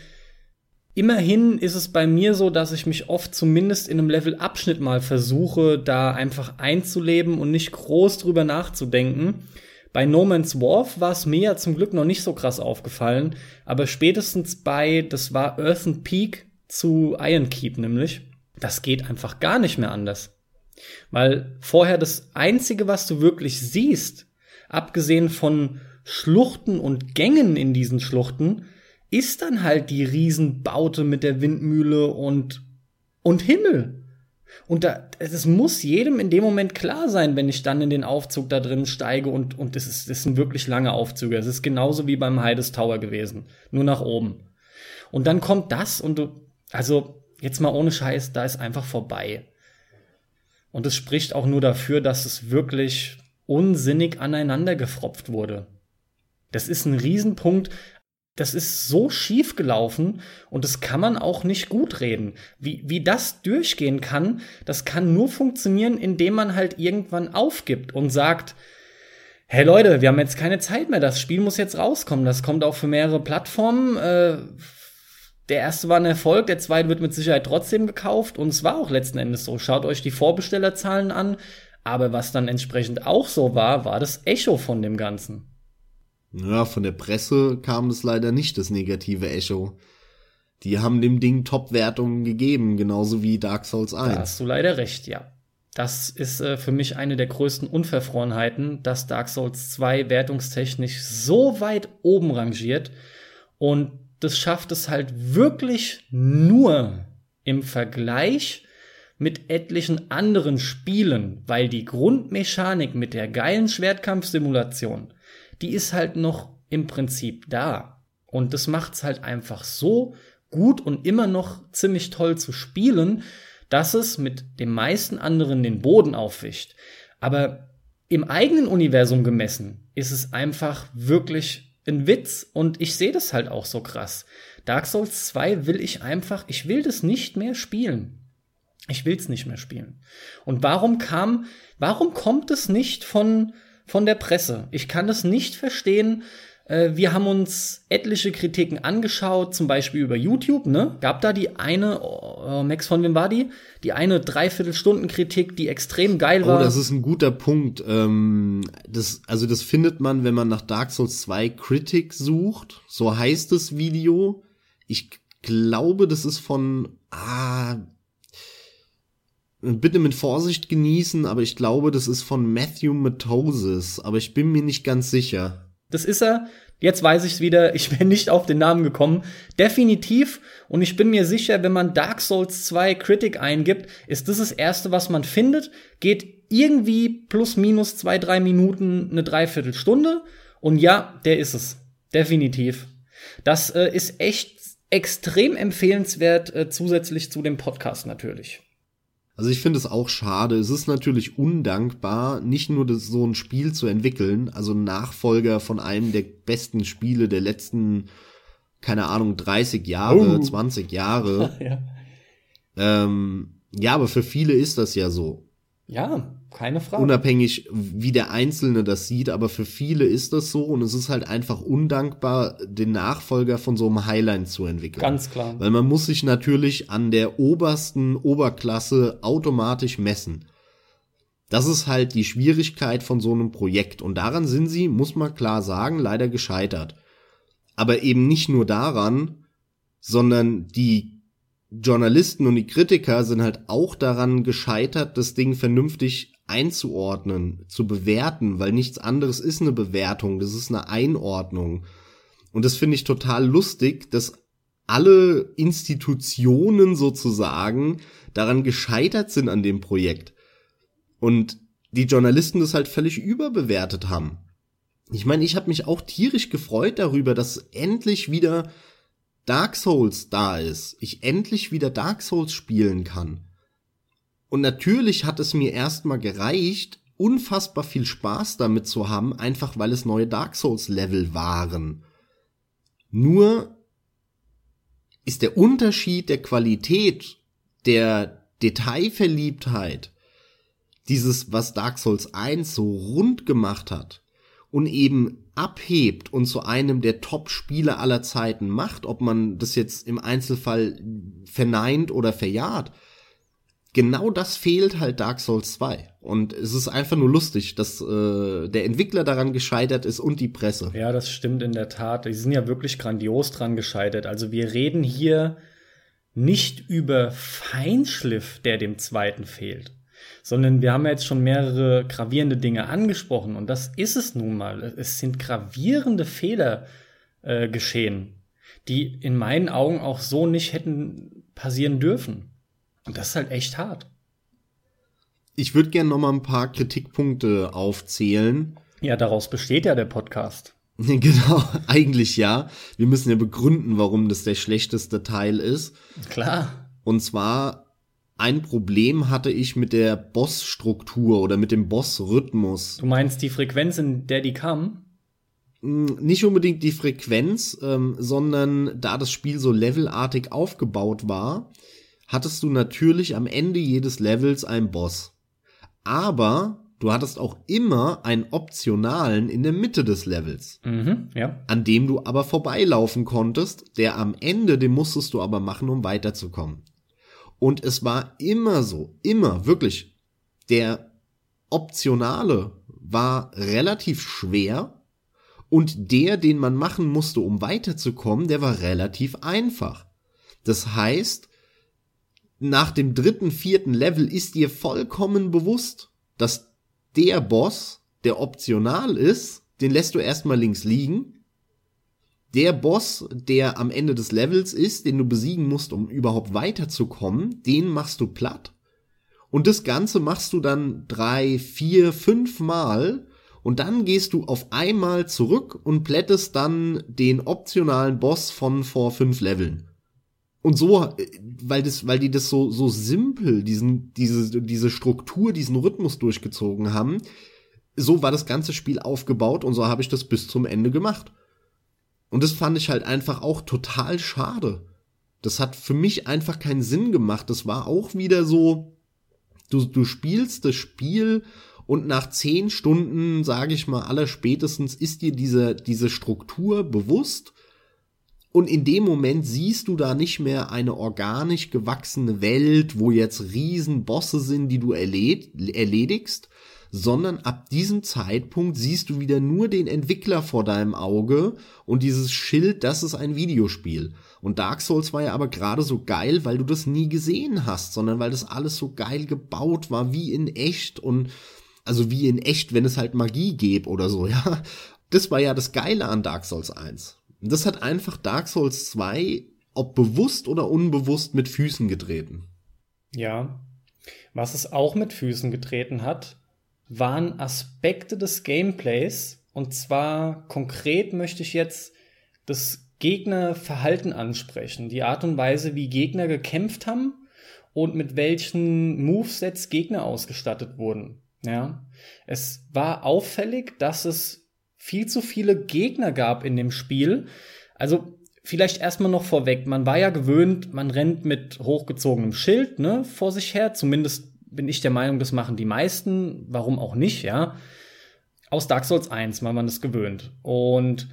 A: Immerhin ist es bei mir so, dass ich mich oft zumindest in einem Levelabschnitt mal versuche, da einfach einzuleben und nicht groß drüber nachzudenken. Bei No Man's Wharf war es mir ja zum Glück noch nicht so krass aufgefallen, aber spätestens bei, das war Earthen Peak zu Iron Keep nämlich, das geht einfach gar nicht mehr anders. Weil vorher das Einzige, was du wirklich siehst, abgesehen von Schluchten und Gängen in diesen Schluchten, ist dann halt die Riesenbaute mit der Windmühle und, und Himmel. Und es muss jedem in dem Moment klar sein, wenn ich dann in den Aufzug da drin steige und, und das ist, das sind wirklich lange Aufzüge. Es ist genauso wie beim Heides Tower gewesen. Nur nach oben. Und dann kommt das und du, also jetzt mal ohne Scheiß, da ist einfach vorbei. Und es spricht auch nur dafür, dass es wirklich unsinnig aneinander gefropft wurde. Das ist ein Riesenpunkt, das ist so schief gelaufen und das kann man auch nicht gut reden. Wie, wie das durchgehen kann, das kann nur funktionieren, indem man halt irgendwann aufgibt und sagt, hey Leute, wir haben jetzt keine Zeit mehr, das Spiel muss jetzt rauskommen, das kommt auch für mehrere Plattformen, äh, der erste war ein Erfolg, der zweite wird mit Sicherheit trotzdem gekauft und es war auch letzten Endes so. Schaut euch die Vorbestellerzahlen an, aber was dann entsprechend auch so war, war das Echo von dem Ganzen.
B: Ja, von der Presse kam es leider nicht, das negative Echo. Die haben dem Ding Top-Wertungen gegeben, genauso wie Dark Souls 1.
A: Da hast du leider recht, ja. Das ist äh, für mich eine der größten Unverfrorenheiten, dass Dark Souls 2 wertungstechnisch so weit oben rangiert und das schafft es halt wirklich nur im Vergleich mit etlichen anderen Spielen, weil die Grundmechanik mit der geilen Schwertkampfsimulation, die ist halt noch im Prinzip da. Und das macht's halt einfach so gut und immer noch ziemlich toll zu spielen, dass es mit den meisten anderen den Boden aufwischt. Aber im eigenen Universum gemessen ist es einfach wirklich ein Witz und ich sehe das halt auch so krass. Dark Souls 2 will ich einfach, ich will das nicht mehr spielen. Ich will's nicht mehr spielen. Und warum kam, warum kommt es nicht von, von der Presse? Ich kann es nicht verstehen. Äh, wir haben uns etliche Kritiken angeschaut, zum Beispiel über YouTube, ne? Gab da die eine, oh, Max von wem war die? Die eine Dreiviertelstunden-Kritik, die extrem geil war.
B: Oh, das ist ein guter Punkt. Ähm, das, also das findet man, wenn man nach Dark Souls 2 Critic sucht. So heißt das Video. Ich glaube, das ist von, ah, bitte mit Vorsicht genießen, aber ich glaube, das ist von Matthew Matosis, aber ich bin mir nicht ganz sicher.
A: Das ist er. Jetzt weiß ich's wieder. Ich bin nicht auf den Namen gekommen. Definitiv. Und ich bin mir sicher, wenn man Dark Souls 2 Critic eingibt, ist das das erste, was man findet. Geht irgendwie plus minus zwei, drei Minuten, eine Dreiviertelstunde. Und ja, der ist es. Definitiv. Das äh, ist echt extrem empfehlenswert, äh, zusätzlich zu dem Podcast natürlich.
B: Also ich finde es auch schade. Es ist natürlich undankbar, nicht nur das, so ein Spiel zu entwickeln, also Nachfolger von einem der besten Spiele der letzten, keine Ahnung, 30 Jahre, oh. 20 Jahre. *laughs* ja. Ähm, ja, aber für viele ist das ja so.
A: Ja, keine Frage.
B: Unabhängig, wie der Einzelne das sieht, aber für viele ist das so und es ist halt einfach undankbar, den Nachfolger von so einem Highline zu entwickeln.
A: Ganz klar.
B: Weil man muss sich natürlich an der obersten Oberklasse automatisch messen. Das ist halt die Schwierigkeit von so einem Projekt und daran sind sie, muss man klar sagen, leider gescheitert. Aber eben nicht nur daran, sondern die Journalisten und die Kritiker sind halt auch daran gescheitert, das Ding vernünftig einzuordnen, zu bewerten, weil nichts anderes ist eine Bewertung, das ist eine Einordnung. Und das finde ich total lustig, dass alle Institutionen sozusagen daran gescheitert sind an dem Projekt. Und die Journalisten das halt völlig überbewertet haben. Ich meine, ich habe mich auch tierisch gefreut darüber, dass endlich wieder Dark Souls da ist, ich endlich wieder Dark Souls spielen kann. Und natürlich hat es mir erstmal gereicht, unfassbar viel Spaß damit zu haben, einfach weil es neue Dark Souls Level waren. Nur ist der Unterschied der Qualität, der Detailverliebtheit, dieses, was Dark Souls 1 so rund gemacht hat und eben abhebt und zu einem der Top-Spiele aller Zeiten macht, ob man das jetzt im Einzelfall verneint oder verjaht, genau das fehlt halt Dark Souls 2. Und es ist einfach nur lustig, dass äh, der Entwickler daran gescheitert ist und die Presse.
A: Ja, das stimmt in der Tat. Die sind ja wirklich grandios dran gescheitert. Also wir reden hier nicht über Feinschliff, der dem zweiten fehlt sondern wir haben jetzt schon mehrere gravierende Dinge angesprochen und das ist es nun mal. Es sind gravierende Fehler äh, geschehen, die in meinen Augen auch so nicht hätten passieren dürfen. Und das ist halt echt hart.
B: Ich würde gerne noch mal ein paar Kritikpunkte aufzählen.
A: Ja, daraus besteht ja der Podcast. *laughs*
B: Genau, eigentlich ja. Wir müssen ja begründen, warum das der schlechteste Teil ist.
A: Klar.
B: Und zwar ein Problem hatte ich mit der Boss-Struktur oder mit dem Boss-Rhythmus.
A: Du meinst die Frequenz, in der die kam?
B: Hm, nicht unbedingt die Frequenz, ähm, sondern da das Spiel so levelartig aufgebaut war, hattest du natürlich am Ende jedes Levels einen Boss. Aber du hattest auch immer einen optionalen in der Mitte des Levels,
A: Mhm, ja.
B: an dem du aber vorbeilaufen konntest, der am Ende, den musstest du aber machen, um weiterzukommen. Und es war immer so, immer, wirklich, der optionale war relativ schwer und der, den man machen musste, um weiterzukommen, der war relativ einfach. Das heißt, nach dem dritten, vierten Level ist dir vollkommen bewusst, dass der Boss, der optional ist, den lässt du erstmal links liegen. Der Boss, der am Ende des Levels ist, den du besiegen musst, um überhaupt weiterzukommen, den machst du platt. Und das Ganze machst du dann drei, vier, fünf Mal und dann gehst du auf einmal zurück und plättest dann den optionalen Boss von vor fünf Leveln. Und so, äh, weil das, weil die das so, so simpel, diesen, diese, diese Struktur, diesen Rhythmus durchgezogen haben, so war das ganze Spiel aufgebaut und so habe ich das bis zum Ende gemacht. Und das fand ich halt einfach auch total schade. Das hat für mich einfach keinen Sinn gemacht. Das war auch wieder so, du, du spielst das Spiel und nach zehn Stunden, sage ich mal, aller spätestens ist dir diese, diese Struktur bewusst. Und in dem Moment siehst du da nicht mehr eine organisch gewachsene Welt, wo jetzt Riesenbosse sind, die du erled erledigst, sondern ab diesem Zeitpunkt siehst du wieder nur den Entwickler vor deinem Auge und dieses Schild, das ist ein Videospiel. Und Dark Souls war ja aber gerade so geil, weil du das nie gesehen hast, sondern weil das alles so geil gebaut war, wie in echt und also wie in echt, wenn es halt Magie gäbe oder so, *laughs* ja. Das war ja das Geile an Dark Souls 1. Und das hat einfach Dark Souls 2, ob bewusst oder unbewusst, mit Füßen getreten.
A: Ja. Was es auch mit Füßen getreten hat, waren Aspekte des Gameplays. Und zwar konkret möchte ich jetzt das Gegnerverhalten ansprechen. Die Art und Weise, wie Gegner gekämpft haben und mit welchen Movesets Gegner ausgestattet wurden. Ja. Es war auffällig, dass es viel zu viele Gegner gab in dem Spiel. Also vielleicht erstmal noch vorweg, man war ja gewöhnt, man rennt mit hochgezogenem Schild, ne, vor sich her, zumindest bin ich der Meinung, das machen die meisten, warum auch nicht, ja. Aus Dark Souls 1 war man das gewöhnt. Und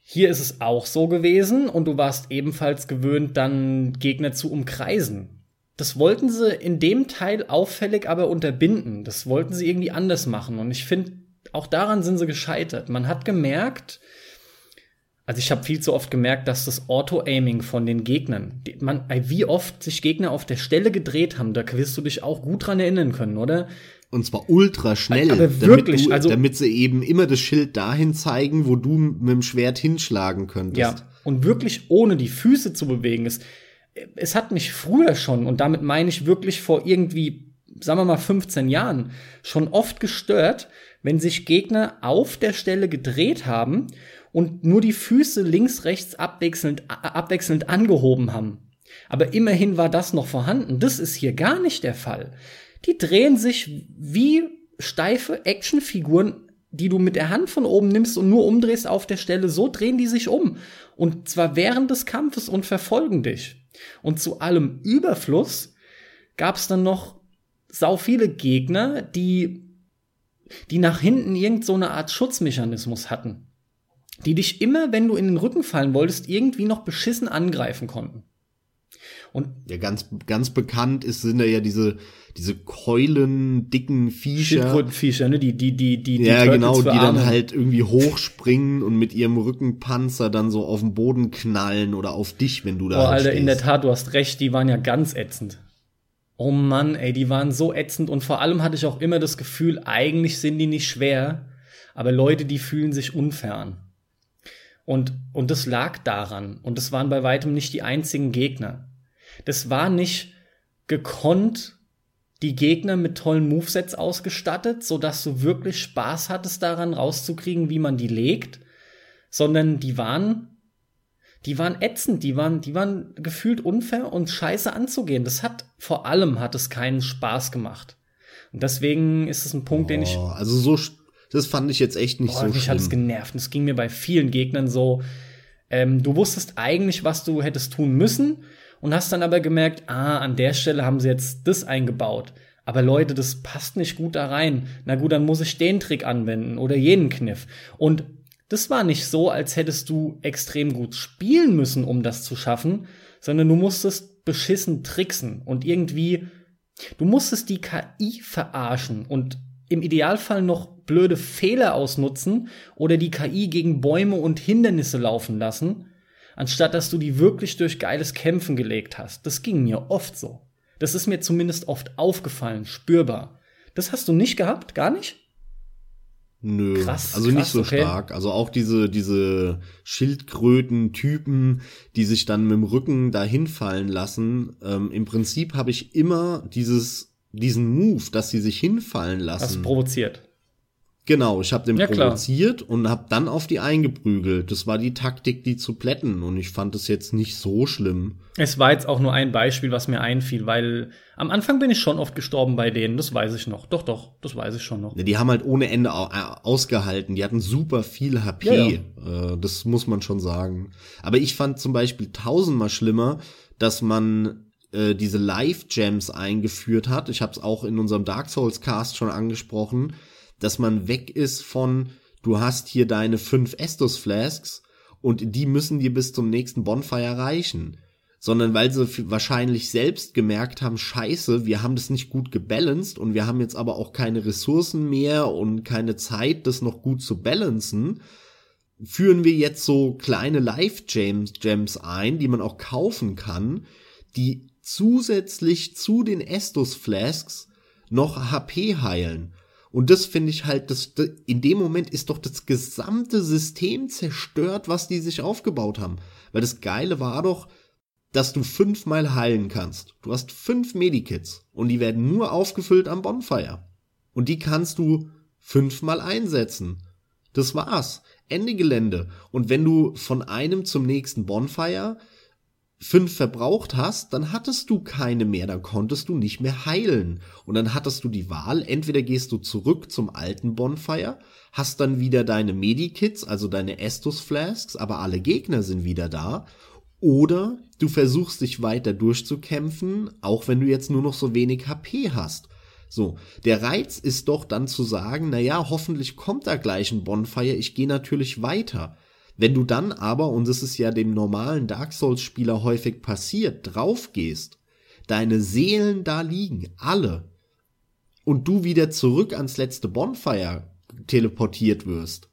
A: hier ist es auch so gewesen und du warst ebenfalls gewöhnt, dann Gegner zu umkreisen. Das wollten sie in dem Teil auffällig aber unterbinden. Das wollten sie irgendwie anders machen. Und ich finde, auch daran sind sie gescheitert. Man hat gemerkt, also ich habe viel zu oft gemerkt, dass das Auto-Aiming von den Gegnern, man, wie oft sich Gegner auf der Stelle gedreht haben, da wirst du dich auch gut dran erinnern können, oder?
B: Und zwar ultra schnell.
A: Aber wirklich,
B: damit du,
A: also
B: damit sie eben immer das Schild dahin zeigen, wo du mit dem Schwert hinschlagen könntest.
A: Ja, und wirklich ohne die Füße zu bewegen. Es, es hat mich früher schon, und damit meine ich wirklich vor irgendwie, sagen wir mal, 15 Jahren, schon oft gestört, wenn sich Gegner auf der Stelle gedreht haben und nur die Füße links, rechts abwechselnd, abwechselnd angehoben haben. Aber immerhin war das noch vorhanden. Das ist hier gar nicht der Fall. Die drehen sich wie steife Actionfiguren, die du mit der Hand von oben nimmst und nur umdrehst auf der Stelle. So drehen die sich um. Und zwar während des Kampfes und verfolgen dich. Und zu allem Überfluss gab es dann noch sau viele Gegner, die, die nach hinten irgend so eine Art Schutzmechanismus hatten die dich immer, wenn du in den Rücken fallen wolltest, irgendwie noch beschissen angreifen konnten.
B: Und ja, ganz, ganz bekannt ist, sind da ja diese, diese Keulen, dicken Viecher.
A: Schildkrötenviecher, ne? Die, die, die, die,
B: ja,
A: die
B: genau, die dann halt irgendwie hochspringen und mit ihrem Rückenpanzer dann so auf den Boden knallen oder auf dich, wenn du da
A: Oh, Alter,
B: stehst.
A: in der Tat, du hast recht, die waren ja ganz ätzend. Oh Mann, ey, die waren so ätzend und vor allem hatte ich auch immer das Gefühl, eigentlich sind die nicht schwer, aber Leute, die fühlen sich unfern. Und, und das lag daran. Und das waren bei weitem nicht die einzigen Gegner. Das war nicht gekonnt die Gegner mit tollen Movesets ausgestattet, so dass du wirklich Spaß hattest daran rauszukriegen, wie man die legt, sondern die waren die waren ätzend, die waren die waren gefühlt unfair und scheiße anzugehen. Das hat vor allem hat es keinen Spaß gemacht. Und deswegen ist es ein Punkt, den ich
B: Oh, also so, das fand ich jetzt echt nicht
A: Boah,
B: so
A: mich hat es
B: schlimm.
A: genervt. Es ging mir bei vielen Gegnern so. Ähm, du wusstest eigentlich, was du hättest tun müssen und hast dann aber gemerkt, ah, an der Stelle haben sie jetzt das eingebaut. Aber Leute, das passt nicht gut da rein. Na gut, dann muss ich den Trick anwenden oder jenen Kniff. Und das war nicht so, als hättest du extrem gut spielen müssen, um das zu schaffen, sondern du musstest beschissen tricksen und irgendwie, du musstest die KI verarschen und im Idealfall noch blöde Fehler ausnutzen oder die KI gegen Bäume und Hindernisse laufen lassen, anstatt dass du die wirklich durch geiles Kämpfen gelegt hast. Das ging mir oft so. Das ist mir zumindest oft aufgefallen, spürbar. Das hast du nicht gehabt? Gar nicht?
B: Nö, krass, also krass, nicht so okay. stark. Also auch diese, diese Schildkröten-Typen, die sich dann mit dem Rücken dahin fallen lassen. Ähm, Im Prinzip habe ich immer dieses, diesen Move, dass sie sich hinfallen lassen. Hast
A: provoziert.
B: Genau, ich habe den ja, provoziert klar. und habe dann auf die eingeprügelt. Das war die Taktik, die zu plätten und ich fand es jetzt nicht so schlimm.
A: Es war jetzt auch nur ein Beispiel, was mir einfiel, weil am Anfang bin ich schon oft gestorben bei denen, das weiß ich noch. Doch, doch, das weiß ich schon noch.
B: Die haben halt ohne Ende äh, ausgehalten, die hatten super viel HP, ja. Äh, das muss man schon sagen. Aber ich fand zum Beispiel tausendmal schlimmer, dass man äh, diese Live-Gems eingeführt hat. Ich habe es auch in unserem Dark Souls Cast schon angesprochen dass man weg ist von, du hast hier deine fünf Estus Flasks und die müssen dir bis zum nächsten Bonfire reichen. Sondern weil sie wahrscheinlich selbst gemerkt haben, scheiße, wir haben das nicht gut gebalanced und wir haben jetzt aber auch keine Ressourcen mehr und keine Zeit, das noch gut zu balancen, führen wir jetzt so kleine Life-Gems Gems ein, die man auch kaufen kann, die zusätzlich zu den Estus Flasks noch HP heilen. Und das finde ich halt, das, in dem Moment ist doch das gesamte System zerstört, was die sich aufgebaut haben. Weil das Geile war doch, dass du fünfmal heilen kannst. Du hast fünf Medikits und die werden nur aufgefüllt am Bonfire. Und die kannst du fünfmal einsetzen. Das war's. Ende Gelände. Und wenn du von einem zum nächsten Bonfire fünf verbraucht hast, dann hattest du keine mehr, dann konntest du nicht mehr heilen. Und dann hattest du die Wahl, entweder gehst du zurück zum alten Bonfire, hast dann wieder deine Medikits, also deine Estus Flasks, aber alle Gegner sind wieder da, oder du versuchst dich weiter durchzukämpfen, auch wenn du jetzt nur noch so wenig HP hast. So, der Reiz ist doch dann zu sagen, na ja, hoffentlich kommt da gleich ein Bonfire, ich gehe natürlich weiter. Wenn du dann aber, und das ist ja dem normalen Dark Souls-Spieler häufig passiert, draufgehst, deine Seelen da liegen, alle, und du wieder zurück ans letzte Bonfire teleportiert wirst,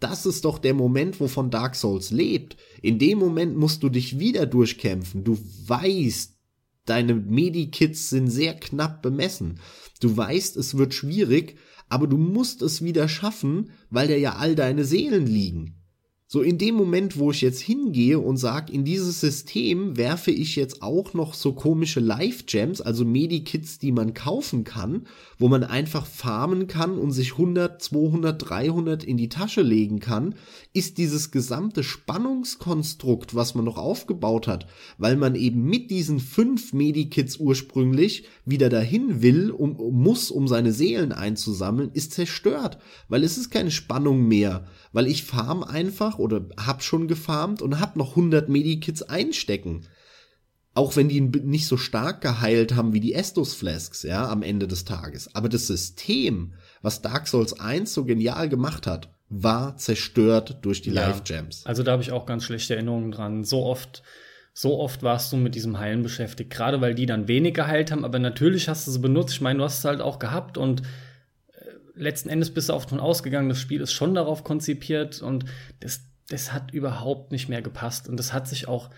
B: das ist doch der Moment, wovon Dark Souls lebt. In dem Moment musst du dich wieder durchkämpfen. Du weißt, deine Medikits sind sehr knapp bemessen. Du weißt, es wird schwierig, aber du musst es wieder schaffen, weil da ja all deine Seelen liegen. So in dem Moment, wo ich jetzt hingehe und sage, in dieses System werfe ich jetzt auch noch so komische Life-Gems, also Medikits, die man kaufen kann, wo man einfach farmen kann und sich 100, 200, 300 in die Tasche legen kann, ist dieses gesamte Spannungskonstrukt, was man noch aufgebaut hat, weil man eben mit diesen fünf Medikits ursprünglich wieder dahin will, um, muss, um seine Seelen einzusammeln, ist zerstört, weil es ist keine Spannung mehr, weil ich farm einfach oder hab schon gefarmt und hab noch 100 Medikits einstecken. Auch wenn die nicht so stark geheilt haben wie die Estus Flasks, ja, am Ende des Tages. Aber das System, was Dark Souls 1 so genial gemacht hat, war zerstört durch die ja, Life Gems.
A: Also da habe ich auch ganz schlechte Erinnerungen dran. So oft, so oft warst du mit diesem Heilen beschäftigt, gerade weil die dann wenig geheilt haben, aber natürlich hast du sie benutzt. Ich meine, du hast es halt auch gehabt und letzten Endes bist du auch davon ausgegangen, das Spiel ist schon darauf konzipiert und das, das hat überhaupt nicht mehr gepasst. Und das hat sich auch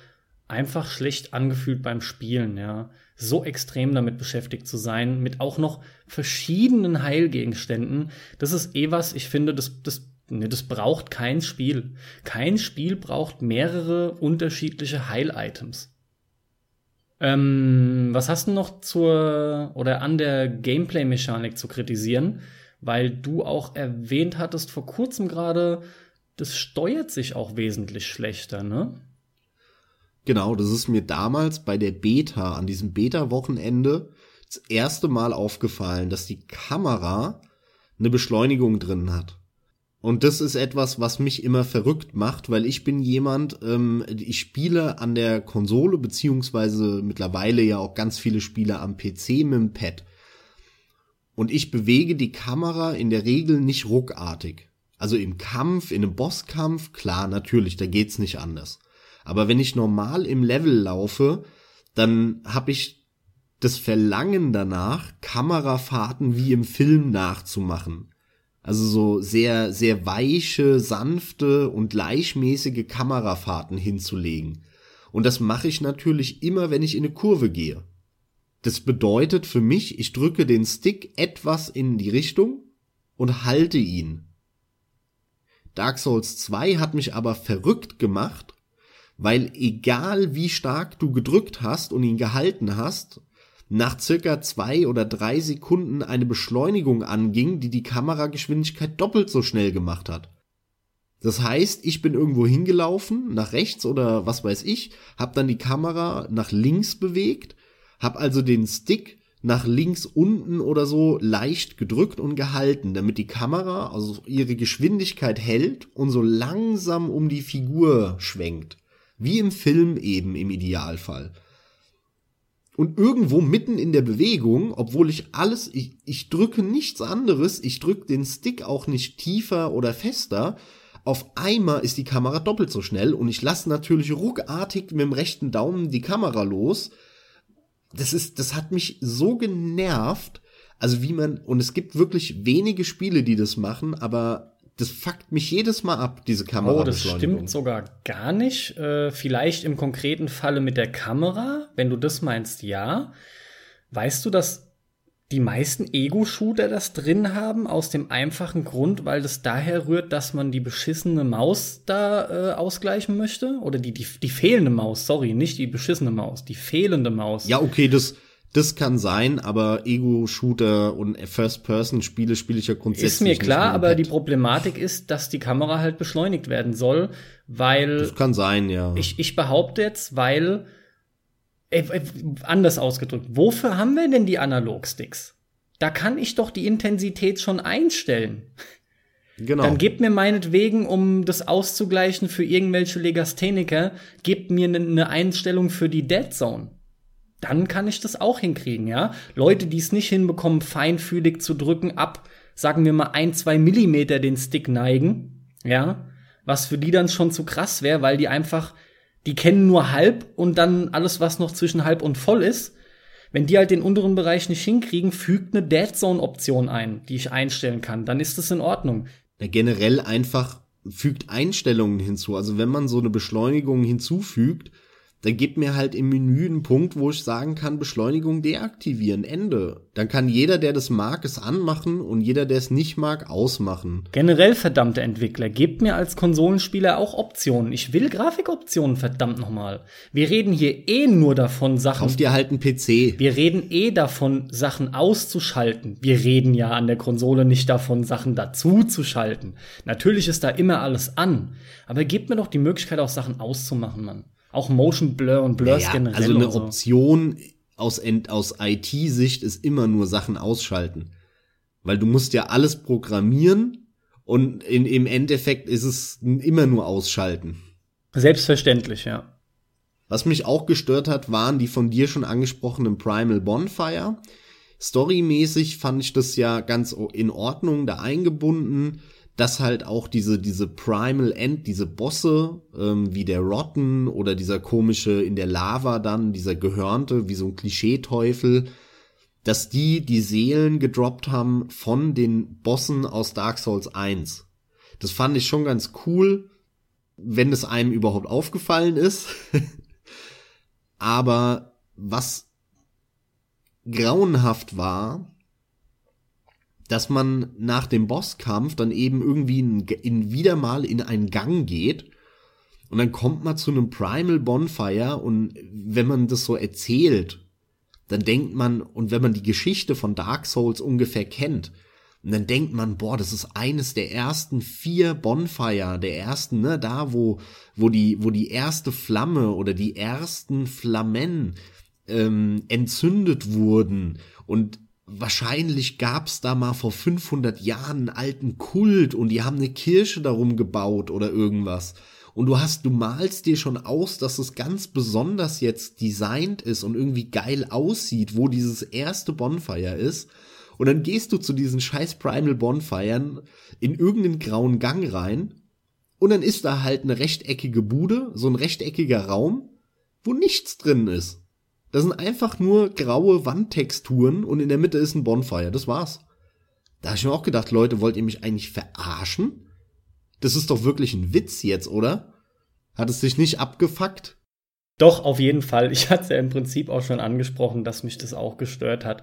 A: einfach schlecht angefühlt beim Spielen, ja. So extrem damit beschäftigt zu sein, mit auch noch verschiedenen Heilgegenständen. Das ist eh was, ich finde, das, das, ne, das braucht kein Spiel. Kein Spiel braucht mehrere unterschiedliche Heil-Items. Ähm, was hast du noch zur oder an der Gameplay-Mechanik zu kritisieren? Weil du auch erwähnt hattest vor kurzem gerade, das steuert sich auch wesentlich schlechter, ne?
B: Genau, das ist mir damals bei der Beta, an diesem Beta-Wochenende, das erste Mal aufgefallen, dass die Kamera eine Beschleunigung drin hat. Und das ist etwas, was mich immer verrückt macht, weil ich bin jemand, ähm, ich spiele an der Konsole, beziehungsweise mittlerweile ja auch ganz viele Spiele am PC mit dem Pad. Und ich bewege die Kamera in der Regel nicht ruckartig. Also im Kampf, in einem Bosskampf, klar, natürlich, da geht's nicht anders. Aber wenn ich normal im Level laufe, dann habe ich das Verlangen danach, Kamerafahrten wie im Film nachzumachen. Also so sehr, sehr weiche, sanfte und gleichmäßige Kamerafahrten hinzulegen. Und das mache ich natürlich immer, wenn ich in eine Kurve gehe. Das bedeutet für mich, ich drücke den Stick etwas in die Richtung und halte ihn. Dark Souls 2 hat mich aber verrückt gemacht, weil egal wie stark du gedrückt hast und ihn gehalten hast, nach circa zwei oder drei Sekunden eine Beschleunigung anging, die die Kamerageschwindigkeit doppelt so schnell gemacht hat. Das heißt, ich bin irgendwo hingelaufen, nach rechts oder was weiß ich, hab dann die Kamera nach links bewegt, hab also den Stick nach links unten oder so leicht gedrückt und gehalten, damit die Kamera also ihre Geschwindigkeit hält und so langsam um die Figur schwenkt. Wie im Film eben im Idealfall. Und irgendwo mitten in der Bewegung, obwohl ich alles, ich, ich drücke nichts anderes, ich drücke den Stick auch nicht tiefer oder fester, auf einmal ist die Kamera doppelt so schnell und ich lasse natürlich ruckartig mit dem rechten Daumen die Kamera los. Das ist, das hat mich so genervt. Also wie man, und es gibt wirklich wenige Spiele, die das machen, aber das fuckt mich jedes Mal ab, diese Kamera.
A: Oh, das stimmt sogar gar nicht. Äh, vielleicht im konkreten Falle mit der Kamera, wenn du das meinst, ja. Weißt du, dass die meisten Ego-Shooter das drin haben, aus dem einfachen Grund, weil das daher rührt, dass man die beschissene Maus da äh, ausgleichen möchte? Oder die, die, die fehlende Maus, sorry, nicht die beschissene Maus, die fehlende Maus.
B: Ja, okay, das, das kann sein, aber Ego-Shooter und First-Person-Spiele spiele ich ja grundsätzlich.
A: Ist mir klar, aber die Problematik ist, dass die Kamera halt beschleunigt werden soll, weil.
B: Das kann sein, ja.
A: Ich, ich behaupte jetzt, weil äh, äh, anders ausgedrückt, wofür haben wir denn die Analogsticks? Da kann ich doch die Intensität schon einstellen. Genau. Dann gebt mir meinetwegen, um das auszugleichen für irgendwelche Legastheniker, gebt mir eine ne Einstellung für die Dead Zone. Dann kann ich das auch hinkriegen, ja. Leute, die es nicht hinbekommen, feinfühlig zu drücken, ab, sagen wir mal, ein, zwei Millimeter den Stick neigen, ja. Was für die dann schon zu krass wäre, weil die einfach die kennen nur halb und dann alles, was noch zwischen halb und voll ist. Wenn die halt den unteren Bereich nicht hinkriegen, fügt eine Dead Zone Option ein, die ich einstellen kann. Dann ist das in Ordnung.
B: Ja, generell einfach fügt Einstellungen hinzu. Also wenn man so eine Beschleunigung hinzufügt, dann gibt mir halt im Menü einen Punkt, wo ich sagen kann, Beschleunigung deaktivieren, Ende. Dann kann jeder, der das mag, es anmachen und jeder, der es nicht mag, ausmachen.
A: Generell, verdammte Entwickler, gebt mir als Konsolenspieler auch Optionen. Ich will Grafikoptionen, verdammt nochmal. Wir reden hier eh nur davon, Sachen.
B: Kauf dir halt einen PC.
A: Wir reden eh davon, Sachen auszuschalten. Wir reden ja an der Konsole nicht davon, Sachen dazu zu schalten. Natürlich ist da immer alles an. Aber gebt mir doch die Möglichkeit, auch Sachen auszumachen, Mann. Auch Motion Blur und Blurs ja, generell.
B: Also eine so. Option aus, aus IT-Sicht ist immer nur Sachen ausschalten. Weil du musst ja alles programmieren und in, im Endeffekt ist es immer nur ausschalten.
A: Selbstverständlich, ja.
B: Was mich auch gestört hat, waren die von dir schon angesprochenen Primal Bonfire. Storymäßig fand ich das ja ganz in Ordnung da eingebunden dass halt auch diese, diese Primal End, diese Bosse, ähm, wie der Rotten oder dieser komische in der Lava dann, dieser Gehörnte, wie so ein Klischeeteufel, dass die die Seelen gedroppt haben von den Bossen aus Dark Souls 1. Das fand ich schon ganz cool, wenn es einem überhaupt aufgefallen ist. *laughs* Aber was grauenhaft war, dass man nach dem Bosskampf dann eben irgendwie in, in wieder mal in einen Gang geht und dann kommt man zu einem Primal Bonfire und wenn man das so erzählt, dann denkt man, und wenn man die Geschichte von Dark Souls ungefähr kennt, und dann denkt man, boah, das ist eines der ersten vier Bonfire, der ersten, ne, da wo, wo die, wo die erste Flamme oder die ersten Flammen ähm, entzündet wurden. Und wahrscheinlich gab's da mal vor 500 Jahren einen alten Kult und die haben eine Kirche darum gebaut oder irgendwas. Und du hast, du malst dir schon aus, dass es ganz besonders jetzt designt ist und irgendwie geil aussieht, wo dieses erste Bonfire ist. Und dann gehst du zu diesen scheiß Primal Bonfiren in irgendeinen grauen Gang rein und dann ist da halt eine rechteckige Bude, so ein rechteckiger Raum, wo nichts drin ist. Das sind einfach nur graue Wandtexturen und in der Mitte ist ein Bonfire. Das war's. Da habe ich mir auch gedacht, Leute, wollt ihr mich eigentlich verarschen? Das ist doch wirklich ein Witz jetzt, oder? Hat es dich nicht abgefuckt?
A: Doch, auf jeden Fall. Ich hatte es ja im Prinzip auch schon angesprochen, dass mich das auch gestört hat.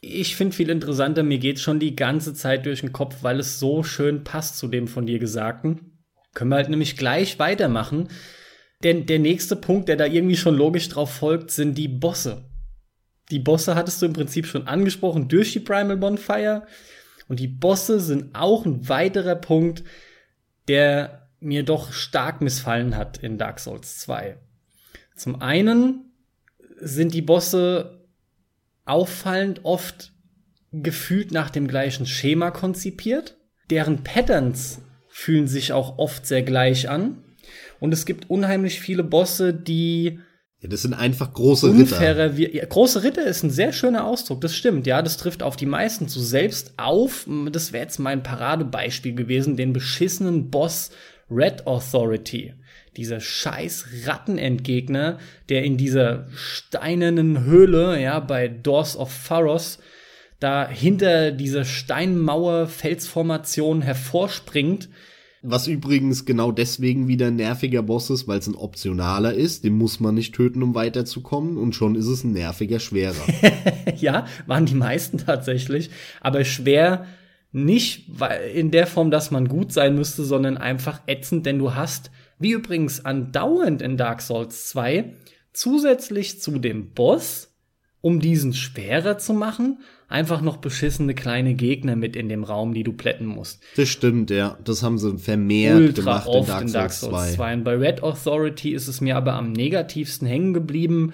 A: Ich finde viel interessanter, mir geht schon die ganze Zeit durch den Kopf, weil es so schön passt zu dem von dir Gesagten. Können wir halt nämlich gleich weitermachen. Denn der nächste Punkt, der da irgendwie schon logisch drauf folgt, sind die Bosse. Die Bosse hattest du im Prinzip schon angesprochen durch die Primal Bonfire. Und die Bosse sind auch ein weiterer Punkt, der mir doch stark missfallen hat in Dark Souls 2. Zum einen sind die Bosse auffallend oft gefühlt nach dem gleichen Schema konzipiert. Deren Patterns fühlen sich auch oft sehr gleich an. Und es gibt unheimlich viele Bosse, die
B: ja, das sind einfach große Ritter.
A: Ja, große Ritter ist ein sehr schöner Ausdruck, das stimmt. Ja, das trifft auf die meisten zu selbst auf. Das wäre jetzt mein Paradebeispiel gewesen, den beschissenen Boss Red Authority. Dieser scheiß Rattenentgegner, der in dieser steinernen Höhle, ja, bei Doors of Pharos, da hinter dieser Steinmauer Felsformation hervorspringt
B: was übrigens genau deswegen wieder ein nerviger Boss ist, weil es ein optionaler ist. Den muss man nicht töten, um weiterzukommen. Und schon ist es ein nerviger Schwerer. *laughs*
A: ja, waren die meisten tatsächlich. Aber schwer nicht in der Form, dass man gut sein müsste, sondern einfach ätzend, denn du hast, wie übrigens andauernd in Dark Souls 2, zusätzlich zu dem Boss, um diesen schwerer zu machen, einfach noch beschissene kleine Gegner mit in dem Raum, die du plätten musst.
B: Das stimmt, ja. Das haben sie vermehrt
A: Ultra gemacht oft in Dark, in Dark Souls 2. 2. Und bei Red Authority ist es mir aber am negativsten hängen geblieben.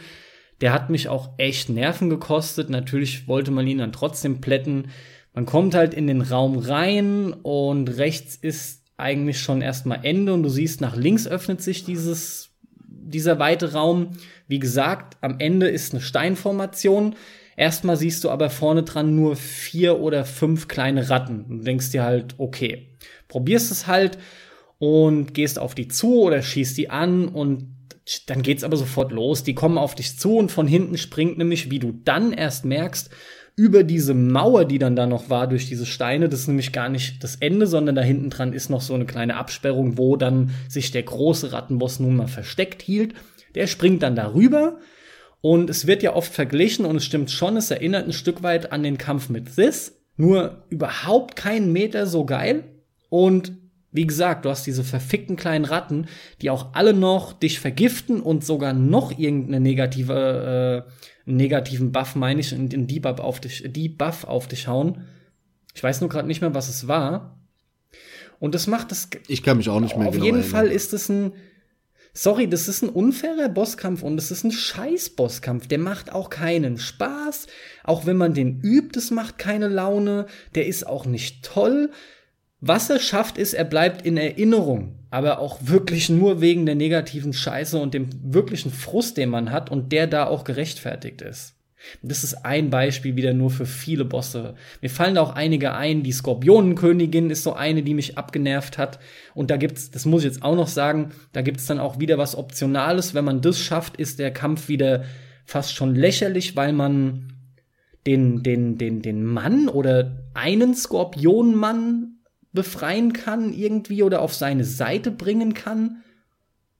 A: Der hat mich auch echt Nerven gekostet. Natürlich wollte man ihn dann trotzdem plätten. Man kommt halt in den Raum rein und rechts ist eigentlich schon erstmal Ende und du siehst, nach links öffnet sich dieses, dieser weite Raum. Wie gesagt, am Ende ist eine Steinformation. Erstmal siehst du aber vorne dran nur vier oder fünf kleine Ratten und denkst dir halt, okay, probierst es halt und gehst auf die zu oder schießt die an und dann geht's aber sofort los. Die kommen auf dich zu und von hinten springt nämlich, wie du dann erst merkst, über diese Mauer, die dann da noch war durch diese Steine. Das ist nämlich gar nicht das Ende, sondern da hinten dran ist noch so eine kleine Absperrung, wo dann sich der große Rattenboss nun mal versteckt hielt. Der springt dann darüber und es wird ja oft verglichen und es stimmt schon, es erinnert ein Stück weit an den Kampf mit This, nur überhaupt keinen Meter so geil. Und wie gesagt, du hast diese verfickten kleinen Ratten, die auch alle noch dich vergiften und sogar noch irgendeine negative, äh, negativen Buff, meine ich, in den Debuff auf dich, Debuff auf dich hauen. Ich weiß nur gerade nicht mehr, was es war. Und das macht das.
B: Ich kann mich auch nicht mehr
A: Auf genau jeden erinnern. Fall ist es ein Sorry, das ist ein unfairer Bosskampf und es ist ein scheiß Bosskampf. Der macht auch keinen Spaß. Auch wenn man den übt, es macht keine Laune. Der ist auch nicht toll. Was er schafft, ist, er bleibt in Erinnerung. Aber auch wirklich nur wegen der negativen Scheiße und dem wirklichen Frust, den man hat und der da auch gerechtfertigt ist. Das ist ein Beispiel wieder nur für viele Bosse. Mir fallen da auch einige ein. Die Skorpionenkönigin ist so eine, die mich abgenervt hat. Und da gibt's, das muss ich jetzt auch noch sagen, da gibt's dann auch wieder was Optionales. Wenn man das schafft, ist der Kampf wieder fast schon lächerlich, weil man den, den, den, den Mann oder einen Skorpionmann befreien kann irgendwie oder auf seine Seite bringen kann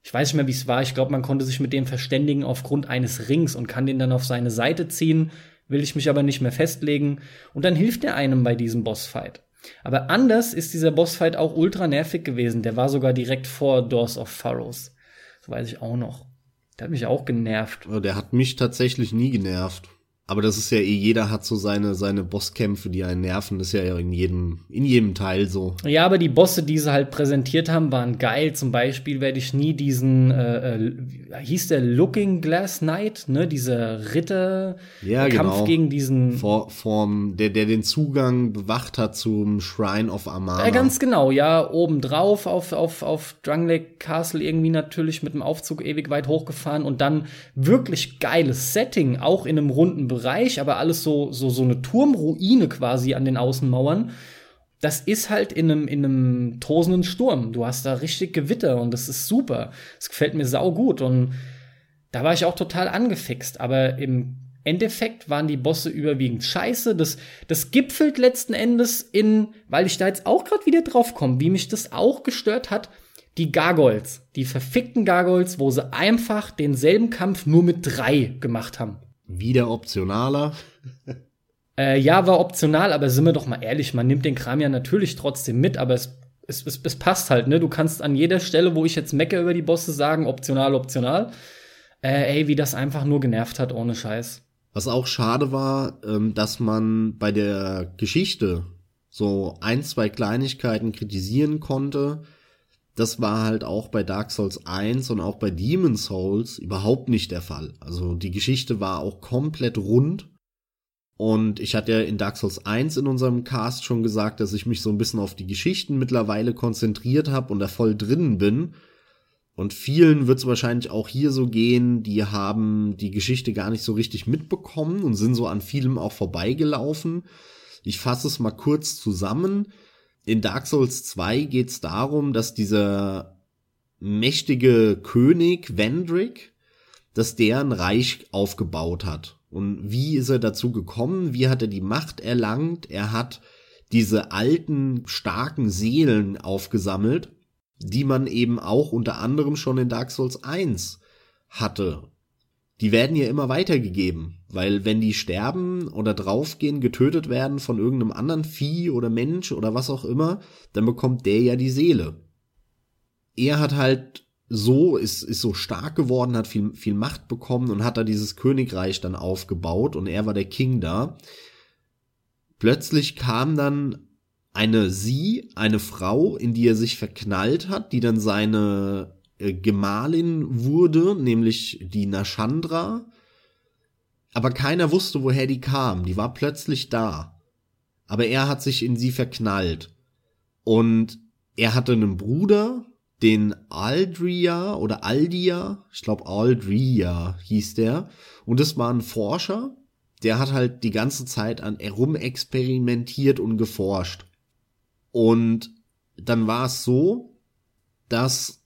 A: ich weiß nicht mehr, wie es war. Ich glaube, man konnte sich mit dem verständigen aufgrund eines Rings und kann den dann auf seine Seite ziehen. Will ich mich aber nicht mehr festlegen. Und dann hilft er einem bei diesem Bossfight. Aber anders ist dieser Bossfight auch ultra nervig gewesen. Der war sogar direkt vor Doors of Pharaohs. Das weiß ich auch noch. Der hat mich auch genervt.
B: Der hat mich tatsächlich nie genervt. Aber das ist ja eh, jeder hat so seine, seine Bosskämpfe, die einen nerven. Das ist ja in jedem, in jedem Teil so.
A: Ja, aber die Bosse, die sie halt präsentiert haben, waren geil. Zum Beispiel werde ich nie diesen, äh, äh, hieß der Looking Glass Knight, ne? Dieser Ritter.
B: Ja,
A: Kampf
B: genau.
A: gegen diesen.
B: Vor, vorm, der, der den Zugang bewacht hat zum Shrine of Amana.
A: Ja, ganz genau, ja. Obendrauf auf, auf, auf Drunglake Castle irgendwie natürlich mit dem Aufzug ewig weit hochgefahren und dann wirklich geiles Setting, auch in einem runden Bereich, aber alles so, so, so eine Turmruine quasi an den Außenmauern. Das ist halt in einem, in einem tosenden Sturm. Du hast da richtig Gewitter und das ist super. Es gefällt mir sau gut und da war ich auch total angefixt. Aber im Endeffekt waren die Bosse überwiegend scheiße. Das, das gipfelt letzten Endes in, weil ich da jetzt auch gerade wieder drauf komme, wie mich das auch gestört hat, die Gargoyles, die verfickten Gargoyles, wo sie einfach denselben Kampf nur mit drei gemacht haben.
B: Wieder optionaler.
A: äh, ja, war optional, aber sind wir doch mal ehrlich, man nimmt den Kram ja natürlich trotzdem mit, aber es, es, es, es passt halt, ne? Du kannst an jeder Stelle, wo ich jetzt mecke über die Bosse, sagen, optional, optional. Äh, ey, wie das einfach nur genervt hat, ohne Scheiß.
B: Was auch schade war, ähm, dass man bei der Geschichte so ein, zwei Kleinigkeiten kritisieren konnte. Das war halt auch bei Dark Souls 1 und auch bei Demon Souls überhaupt nicht der Fall. Also die Geschichte war auch komplett rund. Und ich hatte ja in Dark Souls 1 in unserem Cast schon gesagt, dass ich mich so ein bisschen auf die Geschichten mittlerweile konzentriert habe und da voll drinnen bin. Und vielen wird es wahrscheinlich auch hier so gehen, die haben die Geschichte gar nicht so richtig mitbekommen und sind so an vielem auch vorbeigelaufen. Ich fasse es mal kurz zusammen. In Dark Souls 2 geht es darum, dass dieser mächtige König Vendrick, dass der ein Reich aufgebaut hat. Und wie ist er dazu gekommen? Wie hat er die Macht erlangt? Er hat diese alten, starken Seelen aufgesammelt die man eben auch unter anderem schon in Dark Souls 1 hatte. Die werden ja immer weitergegeben, weil wenn die sterben oder draufgehen, getötet werden von irgendeinem anderen Vieh oder Mensch oder was auch immer, dann bekommt der ja die Seele. Er hat halt so, ist, ist so stark geworden, hat viel, viel Macht bekommen und hat da dieses Königreich dann aufgebaut und er war der King da. Plötzlich kam dann eine sie, eine Frau, in die er sich verknallt hat, die dann seine äh, Gemahlin wurde, nämlich die Nashandra. Aber keiner wusste, woher die kam. Die war plötzlich da. Aber er hat sich in sie verknallt. Und er hatte einen Bruder, den Aldria oder Aldia, ich glaube Aldria hieß der. Und es war ein Forscher, der hat halt die ganze Zeit an herumexperimentiert und geforscht. Und dann war es so, dass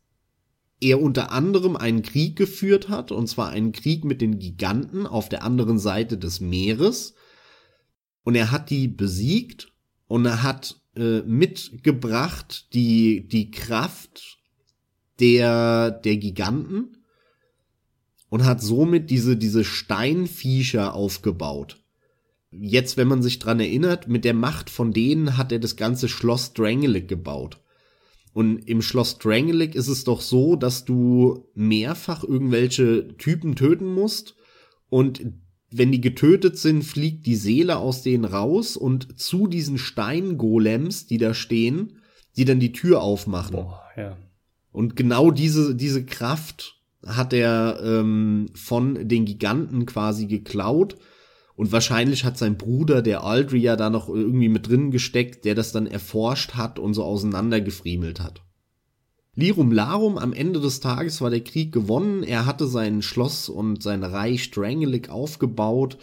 B: er unter anderem einen Krieg geführt hat, und zwar einen Krieg mit den Giganten auf der anderen Seite des Meeres. Und er hat die besiegt und er hat äh, mitgebracht die, die Kraft der, der Giganten und hat somit diese, diese Steinviecher aufgebaut jetzt, wenn man sich dran erinnert, mit der Macht von denen hat er das ganze Schloss Drangelic gebaut. Und im Schloss Drangelic ist es doch so, dass du mehrfach irgendwelche Typen töten musst und wenn die getötet sind, fliegt die Seele aus denen raus und zu diesen Steingolems, die da stehen, die dann die Tür aufmachen. Boah, ja. Und genau diese, diese Kraft hat er ähm, von den Giganten quasi geklaut und wahrscheinlich hat sein Bruder, der Aldria, da noch irgendwie mit drin gesteckt, der das dann erforscht hat und so auseinandergefriemelt hat. Lirum Larum, am Ende des Tages war der Krieg gewonnen. Er hatte sein Schloss und sein Reich Drangelic aufgebaut.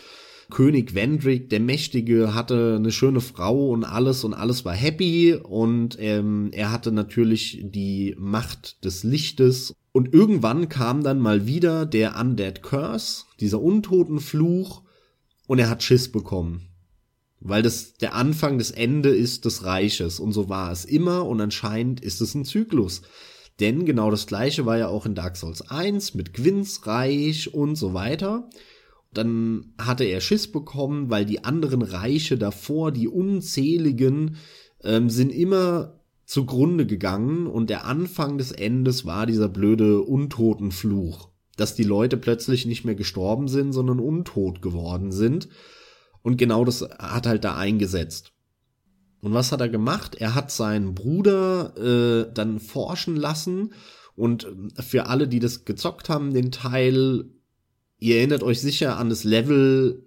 B: König Vendrick, der Mächtige, hatte eine schöne Frau und alles und alles war happy und ähm, er hatte natürlich die Macht des Lichtes. Und irgendwann kam dann mal wieder der Undead Curse, dieser Untotenfluch, und er hat Schiss bekommen. Weil das der Anfang des Ende ist des Reiches und so war es immer und anscheinend ist es ein Zyklus. Denn genau das gleiche war ja auch in Dark Souls 1 mit Gwyn's Reich und so weiter. Dann hatte er Schiss bekommen, weil die anderen Reiche davor, die unzähligen, ähm, sind immer zugrunde gegangen und der Anfang des Endes war dieser blöde Untotenfluch dass die Leute plötzlich nicht mehr gestorben sind, sondern untot geworden sind. Und genau das hat halt da eingesetzt. Und was hat er gemacht? Er hat seinen Bruder äh, dann forschen lassen und für alle, die das gezockt haben, den Teil, ihr erinnert euch sicher an das Level,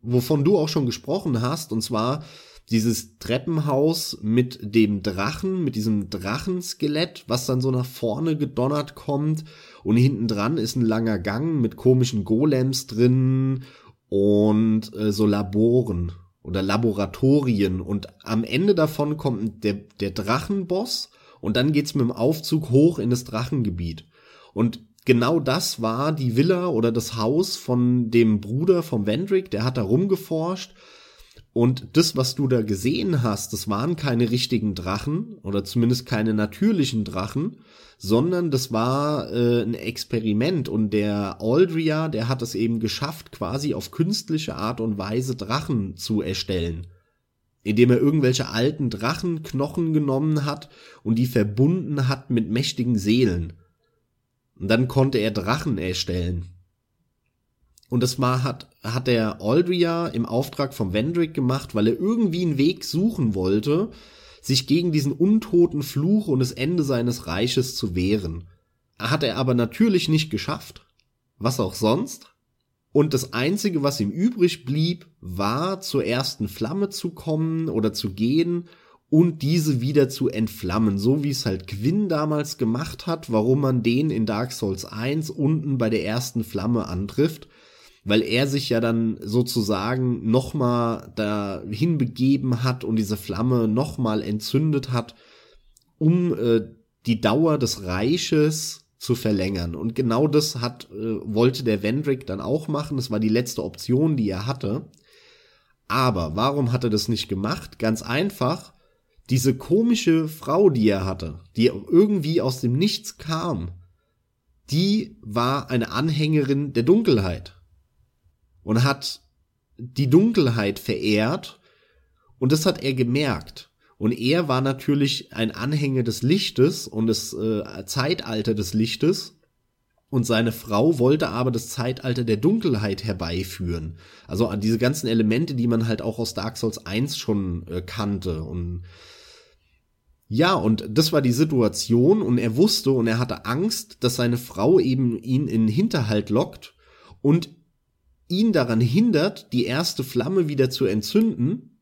B: wovon du auch schon gesprochen hast, und zwar dieses Treppenhaus mit dem Drachen, mit diesem Drachenskelett, was dann so nach vorne gedonnert kommt. Und hinten dran ist ein langer Gang mit komischen Golems drin und äh, so Laboren oder Laboratorien. Und am Ende davon kommt der, der Drachenboss und dann geht's mit dem Aufzug hoch in das Drachengebiet. Und genau das war die Villa oder das Haus von dem Bruder vom Vendrick, der hat da rumgeforscht und das, was du da gesehen hast, das waren keine richtigen Drachen oder zumindest keine natürlichen Drachen, sondern das war äh, ein Experiment und der Aldria, der hat es eben geschafft, quasi auf künstliche Art und Weise Drachen zu erstellen. Indem er irgendwelche alten Drachenknochen genommen hat und die verbunden hat mit mächtigen Seelen. Und dann konnte er Drachen erstellen. Und das war, hat, hat der Aldria im Auftrag vom Vendrick gemacht, weil er irgendwie einen Weg suchen wollte, sich gegen diesen untoten Fluch und das Ende seines Reiches zu wehren. Hat er aber natürlich nicht geschafft. Was auch sonst. Und das einzige, was ihm übrig blieb, war zur ersten Flamme zu kommen oder zu gehen und diese wieder zu entflammen, so wie es halt Quinn damals gemacht hat, warum man den in Dark Souls 1 unten bei der ersten Flamme antrifft weil er sich ja dann sozusagen nochmal dahin begeben hat und diese Flamme nochmal entzündet hat, um äh, die Dauer des Reiches zu verlängern. Und genau das hat, äh, wollte der Vendrick dann auch machen. Das war die letzte Option, die er hatte. Aber warum hat er das nicht gemacht? Ganz einfach, diese komische Frau, die er hatte, die irgendwie aus dem Nichts kam, die war eine Anhängerin der Dunkelheit und hat die Dunkelheit verehrt und das hat er gemerkt. Und er war natürlich ein Anhänger des Lichtes und des äh, Zeitalter des Lichtes. Und seine Frau wollte aber das Zeitalter der Dunkelheit herbeiführen. Also diese ganzen Elemente, die man halt auch aus Dark Souls 1 schon äh, kannte. Und ja, und das war die Situation und er wusste und er hatte Angst, dass seine Frau eben ihn in Hinterhalt lockt und ihn daran hindert, die erste Flamme wieder zu entzünden,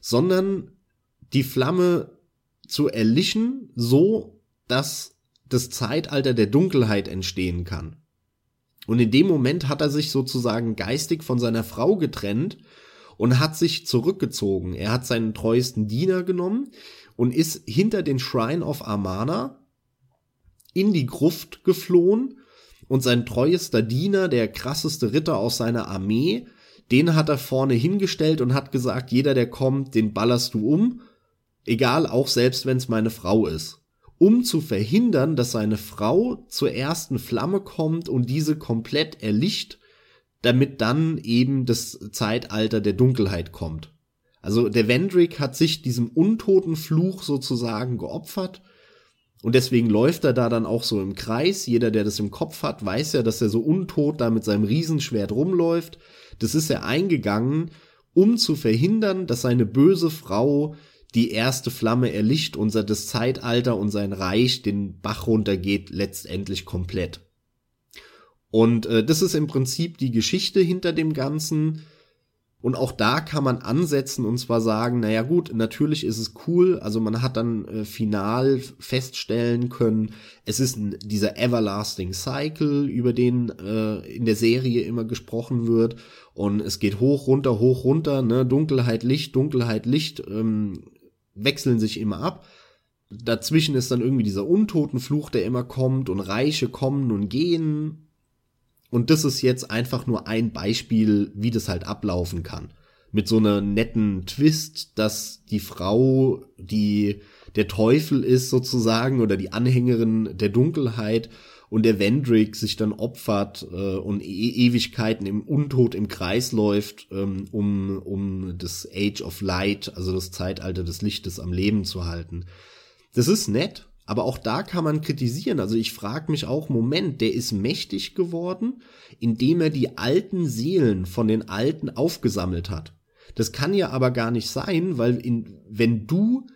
B: sondern die Flamme zu erlichen, so dass das Zeitalter der Dunkelheit entstehen kann. Und in dem Moment hat er sich sozusagen geistig von seiner Frau getrennt und hat sich zurückgezogen. Er hat seinen treuesten Diener genommen und ist hinter den Shrine of Amana in die Gruft geflohen und sein treuester Diener, der krasseste Ritter aus seiner Armee, den hat er vorne hingestellt und hat gesagt, jeder, der kommt, den ballerst du um, egal, auch selbst wenn es meine Frau ist. Um zu verhindern, dass seine Frau zur ersten Flamme kommt und diese komplett erlicht, damit dann eben das Zeitalter der Dunkelheit kommt. Also der Vendrick hat sich diesem untoten Fluch sozusagen geopfert und deswegen läuft er da dann auch so im Kreis. Jeder, der das im Kopf hat, weiß ja, dass er so untot da mit seinem Riesenschwert rumläuft. Das ist er eingegangen, um zu verhindern, dass seine böse Frau die erste Flamme erlicht und das Zeitalter und sein Reich den Bach runtergeht letztendlich komplett. Und äh, das ist im Prinzip die Geschichte hinter dem Ganzen. Und auch da kann man ansetzen und zwar sagen, naja gut, natürlich ist es cool, also man hat dann äh, final feststellen können, es ist ein, dieser Everlasting Cycle, über den äh, in der Serie immer gesprochen wird. Und es geht hoch, runter, hoch, runter, ne, Dunkelheit, Licht, Dunkelheit, Licht, ähm, wechseln sich immer ab. Dazwischen ist dann irgendwie dieser Untotenfluch, der immer kommt und Reiche kommen und gehen und das ist jetzt einfach nur ein Beispiel, wie das halt ablaufen kann. Mit so einer netten Twist, dass die Frau, die der Teufel ist sozusagen oder die Anhängerin der Dunkelheit und der Vendrick sich dann opfert äh, und e Ewigkeiten im Untod im Kreis läuft, ähm, um, um das Age of Light, also das Zeitalter des Lichtes am Leben zu halten. Das ist nett, aber auch da kann man kritisieren. Also ich frage mich auch, Moment, der ist mächtig geworden, indem er die alten Seelen von den Alten aufgesammelt hat. Das kann ja aber gar nicht sein, weil in, wenn du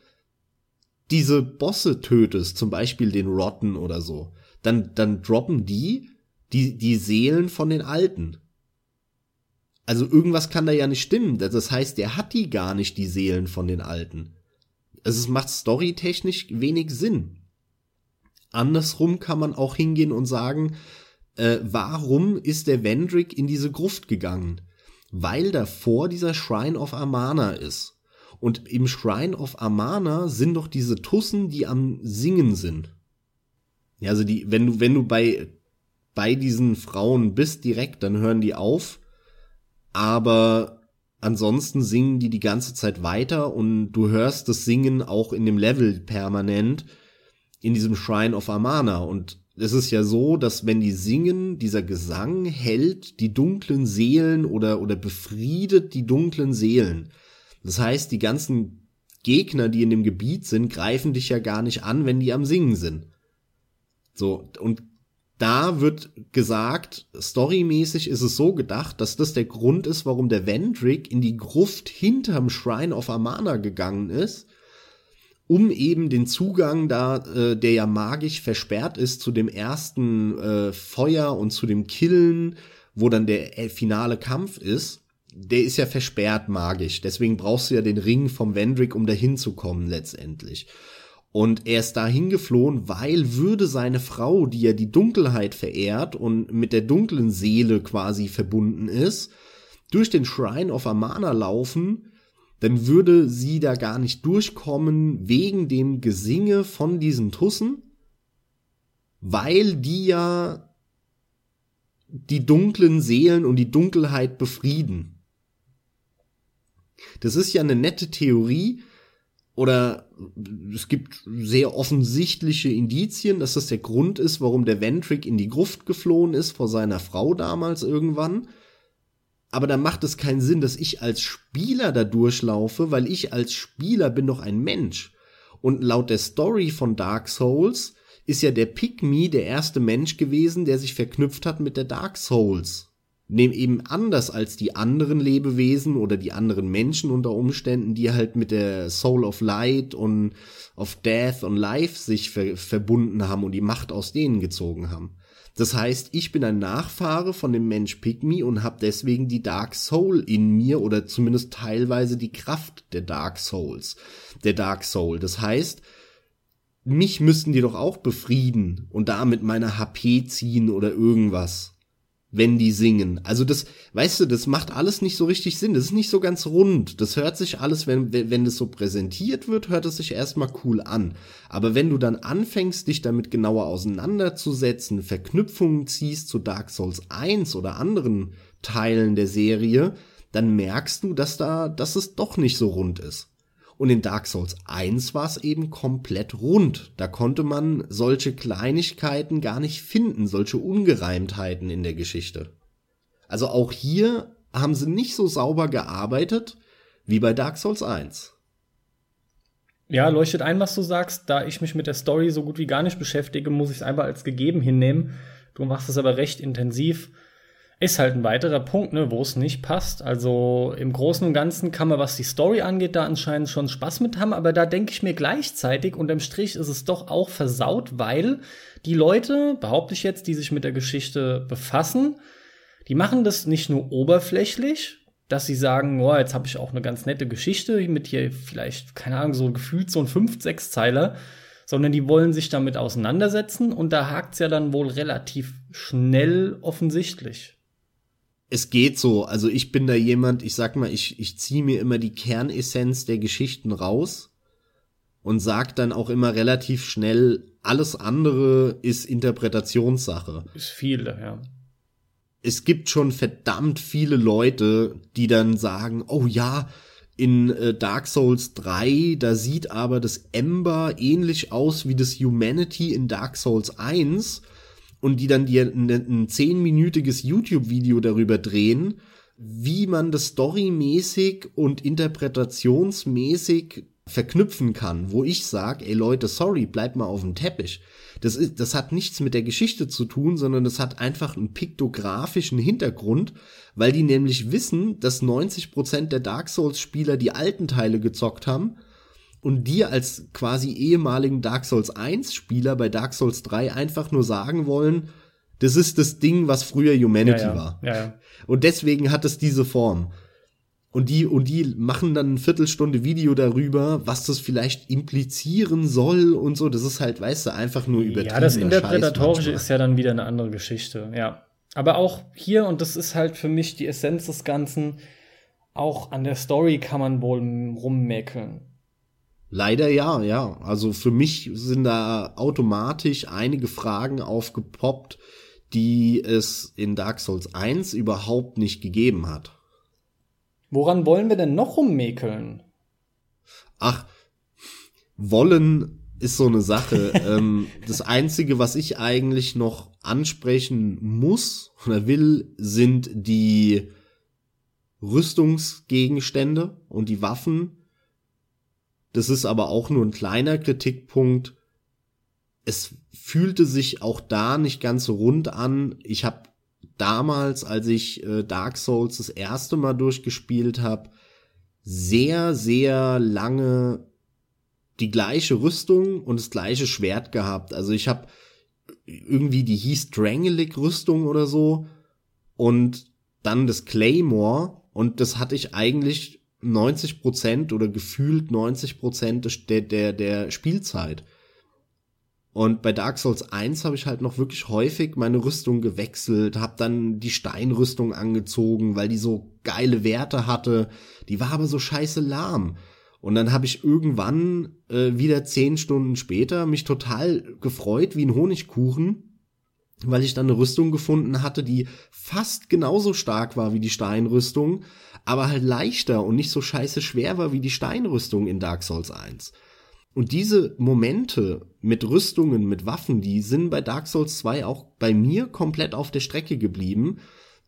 B: diese Bosse tötest, zum Beispiel den Rotten oder so, dann, dann droppen die, die die Seelen von den Alten. Also irgendwas kann da ja nicht stimmen. Das heißt, der hat die gar nicht, die Seelen von den Alten. Also es macht storytechnisch wenig Sinn. Andersrum kann man auch hingehen und sagen, äh, warum ist der Vendrick in diese Gruft gegangen? Weil davor dieser Shrine of Amana ist. Und im Shrine of Amana sind doch diese Tussen, die am Singen sind. Ja, also die, wenn du, wenn du bei, bei diesen Frauen bist direkt, dann hören die auf. Aber ansonsten singen die die ganze Zeit weiter und du hörst das Singen auch in dem Level permanent in diesem Shrine of Amana. Und es ist ja so, dass wenn die singen, dieser Gesang hält die dunklen Seelen oder, oder befriedet die dunklen Seelen. Das heißt, die ganzen Gegner, die in dem Gebiet sind, greifen dich ja gar nicht an, wenn die am Singen sind. So, und da wird gesagt, storymäßig ist es so gedacht, dass das der Grund ist, warum der Vendrick in die Gruft hinterm Shrine of Amana gegangen ist, um eben den Zugang da, äh, der ja magisch versperrt ist, zu dem ersten äh, Feuer und zu dem Killen, wo dann der äh, finale Kampf ist, der ist ja versperrt magisch. Deswegen brauchst du ja den Ring vom Vendrick, um dahin zu kommen letztendlich. Und er ist dahin geflohen, weil würde seine Frau, die ja die Dunkelheit verehrt und mit der dunklen Seele quasi verbunden ist, durch den Shrine of Amana laufen, dann würde sie da gar nicht durchkommen wegen dem Gesinge von diesen Tussen, weil die ja die dunklen Seelen und die Dunkelheit befrieden. Das ist ja eine nette Theorie, oder es gibt sehr offensichtliche Indizien, dass das der Grund ist, warum der Ventrick in die Gruft geflohen ist vor seiner Frau damals irgendwann. Aber da macht es keinen Sinn, dass ich als Spieler da durchlaufe, weil ich als Spieler bin doch ein Mensch. Und laut der Story von Dark Souls ist ja der Pygmy der erste Mensch gewesen, der sich verknüpft hat mit der Dark Souls nehmen eben anders als die anderen Lebewesen oder die anderen Menschen unter Umständen, die halt mit der Soul of Light und of Death und Life sich ver verbunden haben und die Macht aus denen gezogen haben. Das heißt, ich bin ein Nachfahre von dem Mensch Pygmy und habe deswegen die Dark Soul in mir oder zumindest teilweise die Kraft der Dark Souls, der Dark Soul. Das heißt, mich müssten die doch auch befrieden und damit meine HP ziehen oder irgendwas wenn die singen. Also das, weißt du, das macht alles nicht so richtig Sinn. Das ist nicht so ganz rund. Das hört sich alles, wenn, wenn das so präsentiert wird, hört es sich erstmal cool an. Aber wenn du dann anfängst, dich damit genauer auseinanderzusetzen, Verknüpfungen ziehst zu Dark Souls 1 oder anderen Teilen der Serie, dann merkst du, dass da, dass es doch nicht so rund ist. Und in Dark Souls 1 war es eben komplett rund. Da konnte man solche Kleinigkeiten gar nicht finden, solche Ungereimtheiten in der Geschichte. Also auch hier haben sie nicht so sauber gearbeitet wie bei Dark Souls 1.
A: Ja, leuchtet ein, was du sagst. Da ich mich mit der Story so gut wie gar nicht beschäftige, muss ich es einfach als gegeben hinnehmen. Du machst es aber recht intensiv. Ist halt ein weiterer Punkt, ne, wo es nicht passt. Also im Großen und Ganzen kann man, was die Story angeht, da anscheinend schon Spaß mit haben, aber da denke ich mir gleichzeitig, unterm Strich ist es doch auch versaut, weil die Leute, behaupte ich jetzt, die sich mit der Geschichte befassen, die machen das nicht nur oberflächlich, dass sie sagen, oh, jetzt habe ich auch eine ganz nette Geschichte mit hier vielleicht, keine Ahnung, so gefühlt so ein 5, 6 Zeiler, sondern die wollen sich damit auseinandersetzen. Und da hakt es ja dann wohl relativ schnell offensichtlich
B: es geht so. Also ich bin da jemand, ich sag mal, ich, ich ziehe mir immer die Kernessenz der Geschichten raus und sag dann auch immer relativ schnell, alles andere ist Interpretationssache.
A: Ist viel, ja.
B: Es gibt schon verdammt viele Leute, die dann sagen, oh ja, in äh, Dark Souls 3, da sieht aber das Ember ähnlich aus wie das Humanity in Dark Souls 1 und die dann dir ein, zehnminütiges YouTube-Video darüber drehen, wie man das storymäßig und interpretationsmäßig verknüpfen kann, wo ich sage, ey Leute, sorry, bleibt mal auf dem Teppich. Das, ist, das hat nichts mit der Geschichte zu tun, sondern das hat einfach einen piktografischen Hintergrund, weil die nämlich wissen, dass 90% der Dark Souls-Spieler die alten Teile gezockt haben und dir als quasi ehemaligen Dark Souls 1 Spieler bei Dark Souls 3 einfach nur sagen wollen, das ist das Ding, was früher Humanity
A: ja, ja.
B: war.
A: Ja,
B: und deswegen hat es diese Form. Und die, und die machen dann eine Viertelstunde Video darüber, was das vielleicht implizieren soll und so. Das ist halt, weißt du, einfach nur übertrieben.
A: Ja, das Interpretatorische ist ja dann wieder eine andere Geschichte, ja. Aber auch hier, und das ist halt für mich die Essenz des Ganzen, auch an der Story kann man wohl rummäkeln.
B: Leider ja, ja. Also für mich sind da automatisch einige Fragen aufgepoppt, die es in Dark Souls 1 überhaupt nicht gegeben hat.
A: Woran wollen wir denn noch rummäkeln?
B: Ach, wollen ist so eine Sache. *laughs* ähm, das Einzige, was ich eigentlich noch ansprechen muss oder will, sind die Rüstungsgegenstände und die Waffen. Das ist aber auch nur ein kleiner Kritikpunkt. Es fühlte sich auch da nicht ganz so rund an. Ich habe damals, als ich äh, Dark Souls das erste Mal durchgespielt habe, sehr, sehr lange die gleiche Rüstung und das gleiche Schwert gehabt. Also ich habe irgendwie, die hieß Drangelic Rüstung oder so und dann das Claymore und das hatte ich eigentlich 90 Prozent oder gefühlt 90 Prozent der, der, der Spielzeit. Und bei Dark Souls 1 habe ich halt noch wirklich häufig meine Rüstung gewechselt, habe dann die Steinrüstung angezogen, weil die so geile Werte hatte. Die war aber so scheiße lahm. Und dann habe ich irgendwann äh, wieder zehn Stunden später mich total gefreut wie ein Honigkuchen, weil ich dann eine Rüstung gefunden hatte, die fast genauso stark war wie die Steinrüstung, aber halt leichter und nicht so scheiße schwer war wie die Steinrüstung in Dark Souls 1. Und diese Momente mit Rüstungen, mit Waffen, die sind bei Dark Souls 2 auch bei mir komplett auf der Strecke geblieben.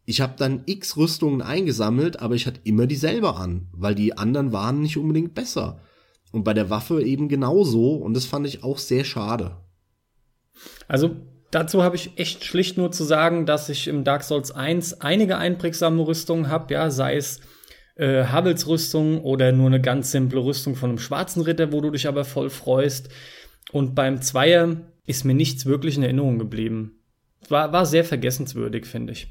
B: Ich habe dann x Rüstungen eingesammelt, aber ich hatte immer dieselbe an, weil die anderen waren nicht unbedingt besser. Und bei der Waffe eben genauso und das fand ich auch sehr schade.
A: Also dazu habe ich echt schlicht nur zu sagen, dass ich im Dark Souls 1 einige einprägsame Rüstungen habe, ja, sei es äh, Havels Rüstung oder nur eine ganz simple Rüstung von einem schwarzen Ritter, wo du dich aber voll freust. Und beim Zweier ist mir nichts wirklich in Erinnerung geblieben. War, war sehr vergessenswürdig, finde ich.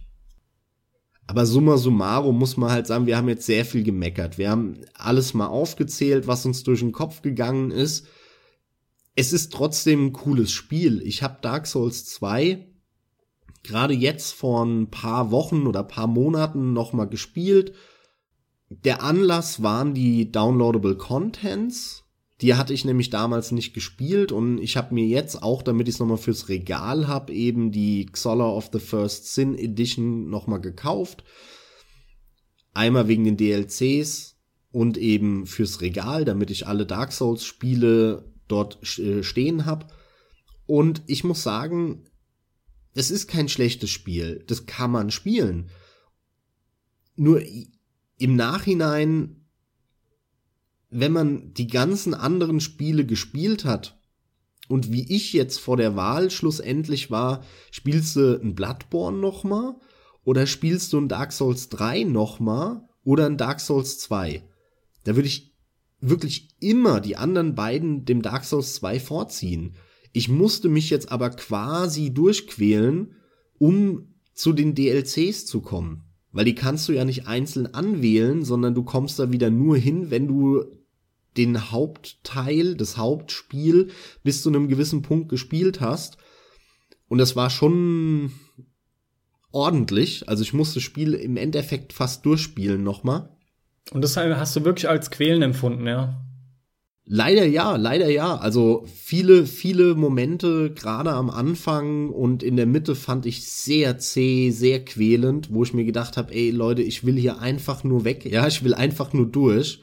B: Aber summa summarum muss man halt sagen, wir haben jetzt sehr viel gemeckert. Wir haben alles mal aufgezählt, was uns durch den Kopf gegangen ist. Es ist trotzdem ein cooles Spiel. Ich habe Dark Souls 2 gerade jetzt vor ein paar Wochen oder paar Monaten noch mal gespielt der Anlass waren die Downloadable Contents. Die hatte ich nämlich damals nicht gespielt und ich habe mir jetzt auch, damit ich es nochmal fürs Regal habe, eben die Xoller of the First Sin Edition nochmal gekauft. Einmal wegen den DLCs und eben fürs Regal, damit ich alle Dark Souls Spiele dort äh, stehen habe. Und ich muss sagen, es ist kein schlechtes Spiel. Das kann man spielen. Nur im Nachhinein, wenn man die ganzen anderen Spiele gespielt hat und wie ich jetzt vor der Wahl schlussendlich war, spielst du ein Bloodborne nochmal oder spielst du ein Dark Souls 3 nochmal oder ein Dark Souls 2? Da würde ich wirklich immer die anderen beiden dem Dark Souls 2 vorziehen. Ich musste mich jetzt aber quasi durchquälen, um zu den DLCs zu kommen. Weil die kannst du ja nicht einzeln anwählen, sondern du kommst da wieder nur hin, wenn du den Hauptteil, das Hauptspiel bis zu einem gewissen Punkt gespielt hast. Und das war schon ordentlich. Also ich musste das Spiel im Endeffekt fast durchspielen nochmal.
A: Und das hast du wirklich als Quälen empfunden, ja?
B: Leider ja, leider ja. Also viele, viele Momente, gerade am Anfang und in der Mitte fand ich sehr zäh, sehr quälend, wo ich mir gedacht habe, ey Leute, ich will hier einfach nur weg. Ja, ich will einfach nur durch.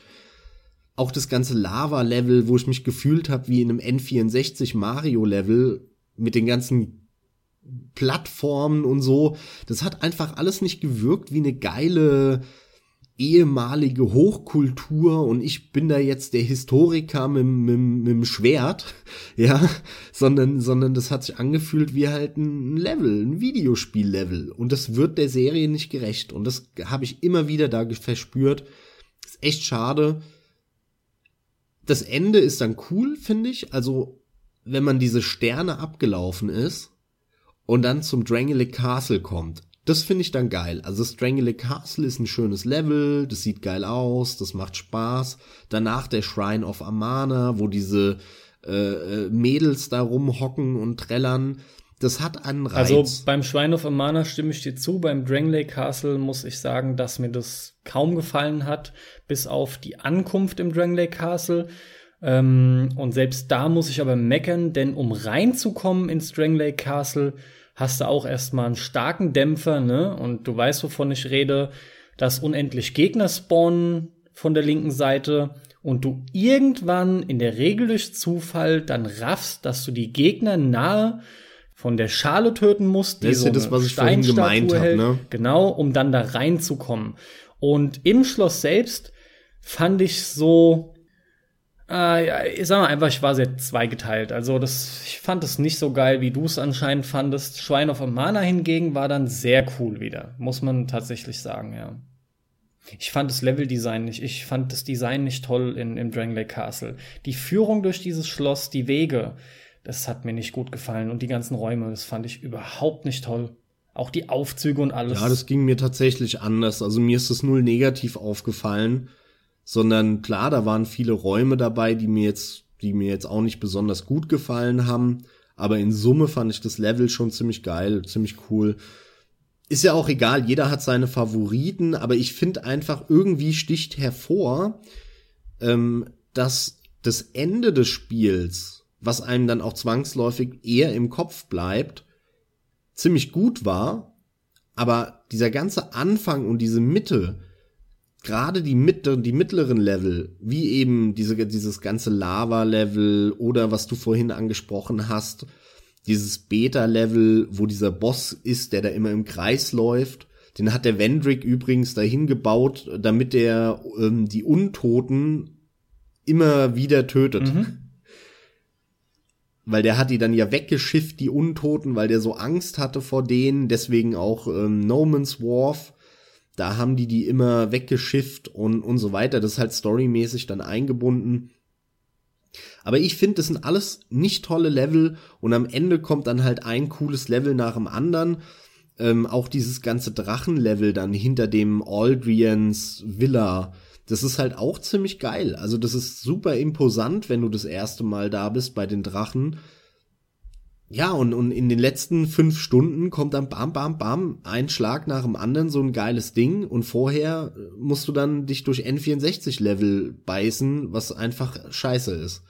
B: Auch das ganze Lava-Level, wo ich mich gefühlt habe wie in einem N64 Mario-Level mit den ganzen Plattformen und so. Das hat einfach alles nicht gewirkt wie eine geile ehemalige Hochkultur und ich bin da jetzt der Historiker mit, mit, mit dem Schwert, *laughs* ja, sondern, sondern das hat sich angefühlt wie halt ein Level, ein Videospiellevel und das wird der Serie nicht gerecht und das habe ich immer wieder da verspürt. Ist echt schade. Das Ende ist dann cool, finde ich, also wenn man diese Sterne abgelaufen ist und dann zum Drangelic Castle kommt das finde ich dann geil. Also Strangling Castle ist ein schönes Level, das sieht geil aus, das macht Spaß. Danach der Shrine of Amana, wo diese äh, äh Mädels da rumhocken und trällern. Das hat einen Reiz.
A: Also beim Shrine of Amana stimme ich dir zu. Beim Drangley Castle muss ich sagen, dass mir das kaum gefallen hat, bis auf die Ankunft im Drangley Castle. Ähm, und selbst da muss ich aber meckern, denn um reinzukommen ins Drangley Castle, hast du auch erstmal einen starken Dämpfer, ne? Und du weißt, wovon ich rede, dass unendlich Gegner spawnen von der linken Seite und du irgendwann in der Regel durch Zufall dann raffst, dass du die Gegner nahe von der Schale töten musst,
B: die das ist so ja das, was ich vorhin gemeint habe, ne?
A: Genau, um dann da reinzukommen. Und im Schloss selbst fand ich so äh, ich sag mal einfach, ich war sehr zweigeteilt. Also das, ich fand es nicht so geil, wie du es anscheinend fandest. Shrine of Amana hingegen war dann sehr cool wieder, muss man tatsächlich sagen, ja. Ich fand das Leveldesign nicht, ich fand das Design nicht toll in, im Drangley Castle. Die Führung durch dieses Schloss, die Wege, das hat mir nicht gut gefallen und die ganzen Räume, das fand ich überhaupt nicht toll. Auch die Aufzüge und alles.
B: Ja, das ging mir tatsächlich anders. Also mir ist das null negativ aufgefallen sondern klar, da waren viele Räume dabei, die mir jetzt, die mir jetzt auch nicht besonders gut gefallen haben. Aber in Summe fand ich das Level schon ziemlich geil, ziemlich cool. Ist ja auch egal, jeder hat seine Favoriten, aber ich finde einfach irgendwie sticht hervor, ähm, dass das Ende des Spiels, was einem dann auch zwangsläufig eher im Kopf bleibt, ziemlich gut war, aber dieser ganze Anfang und diese Mitte, gerade die, mittleren, die mittleren Level, wie eben diese, dieses ganze Lava-Level oder was du vorhin angesprochen hast, dieses Beta-Level, wo dieser Boss ist, der da immer im Kreis läuft, den hat der Vendrick übrigens dahin gebaut, damit er ähm, die Untoten immer wieder tötet. Mhm. *laughs* Weil der hat die dann ja weggeschifft, die Untoten, weil der so Angst hatte vor denen, deswegen auch ähm, No Man's Wharf da haben die die immer weggeschifft und, und so weiter. Das ist halt storymäßig dann eingebunden. Aber ich finde, das sind alles nicht tolle Level und am Ende kommt dann halt ein cooles Level nach dem anderen. Ähm, auch dieses ganze Drachenlevel dann hinter dem Aldrians Villa. Das ist halt auch ziemlich geil. Also das ist super imposant, wenn du das erste Mal da bist bei den Drachen. Ja, und, und in den letzten fünf Stunden kommt dann bam, bam, bam, ein Schlag nach dem anderen, so ein geiles Ding. Und vorher musst du dann dich durch N64-Level beißen, was einfach scheiße ist.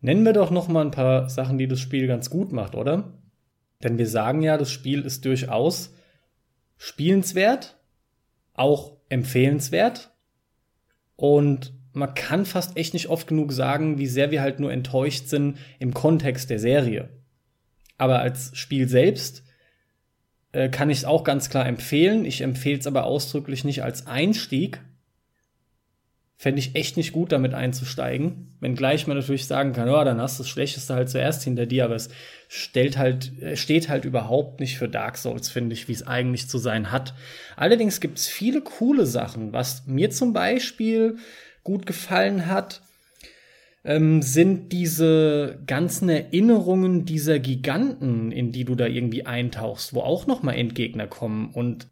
A: Nennen wir doch noch mal ein paar Sachen, die das Spiel ganz gut macht, oder? Denn wir sagen ja, das Spiel ist durchaus spielenswert, auch empfehlenswert. Und man kann fast echt nicht oft genug sagen, wie sehr wir halt nur enttäuscht sind im Kontext der Serie. Aber als Spiel selbst äh, kann ich es auch ganz klar empfehlen. Ich empfehle es aber ausdrücklich nicht als Einstieg, fände ich echt nicht gut, damit einzusteigen. Wenngleich man natürlich sagen kann, ja, dann hast du das Schlechteste halt zuerst hinter dir, aber es stellt halt, steht halt überhaupt nicht für Dark Souls, finde ich, wie es eigentlich zu sein hat. Allerdings gibt es viele coole Sachen, was mir zum Beispiel gut gefallen hat, ähm, sind diese ganzen Erinnerungen dieser Giganten, in die du da irgendwie eintauchst, wo auch noch mal Endgegner kommen. Und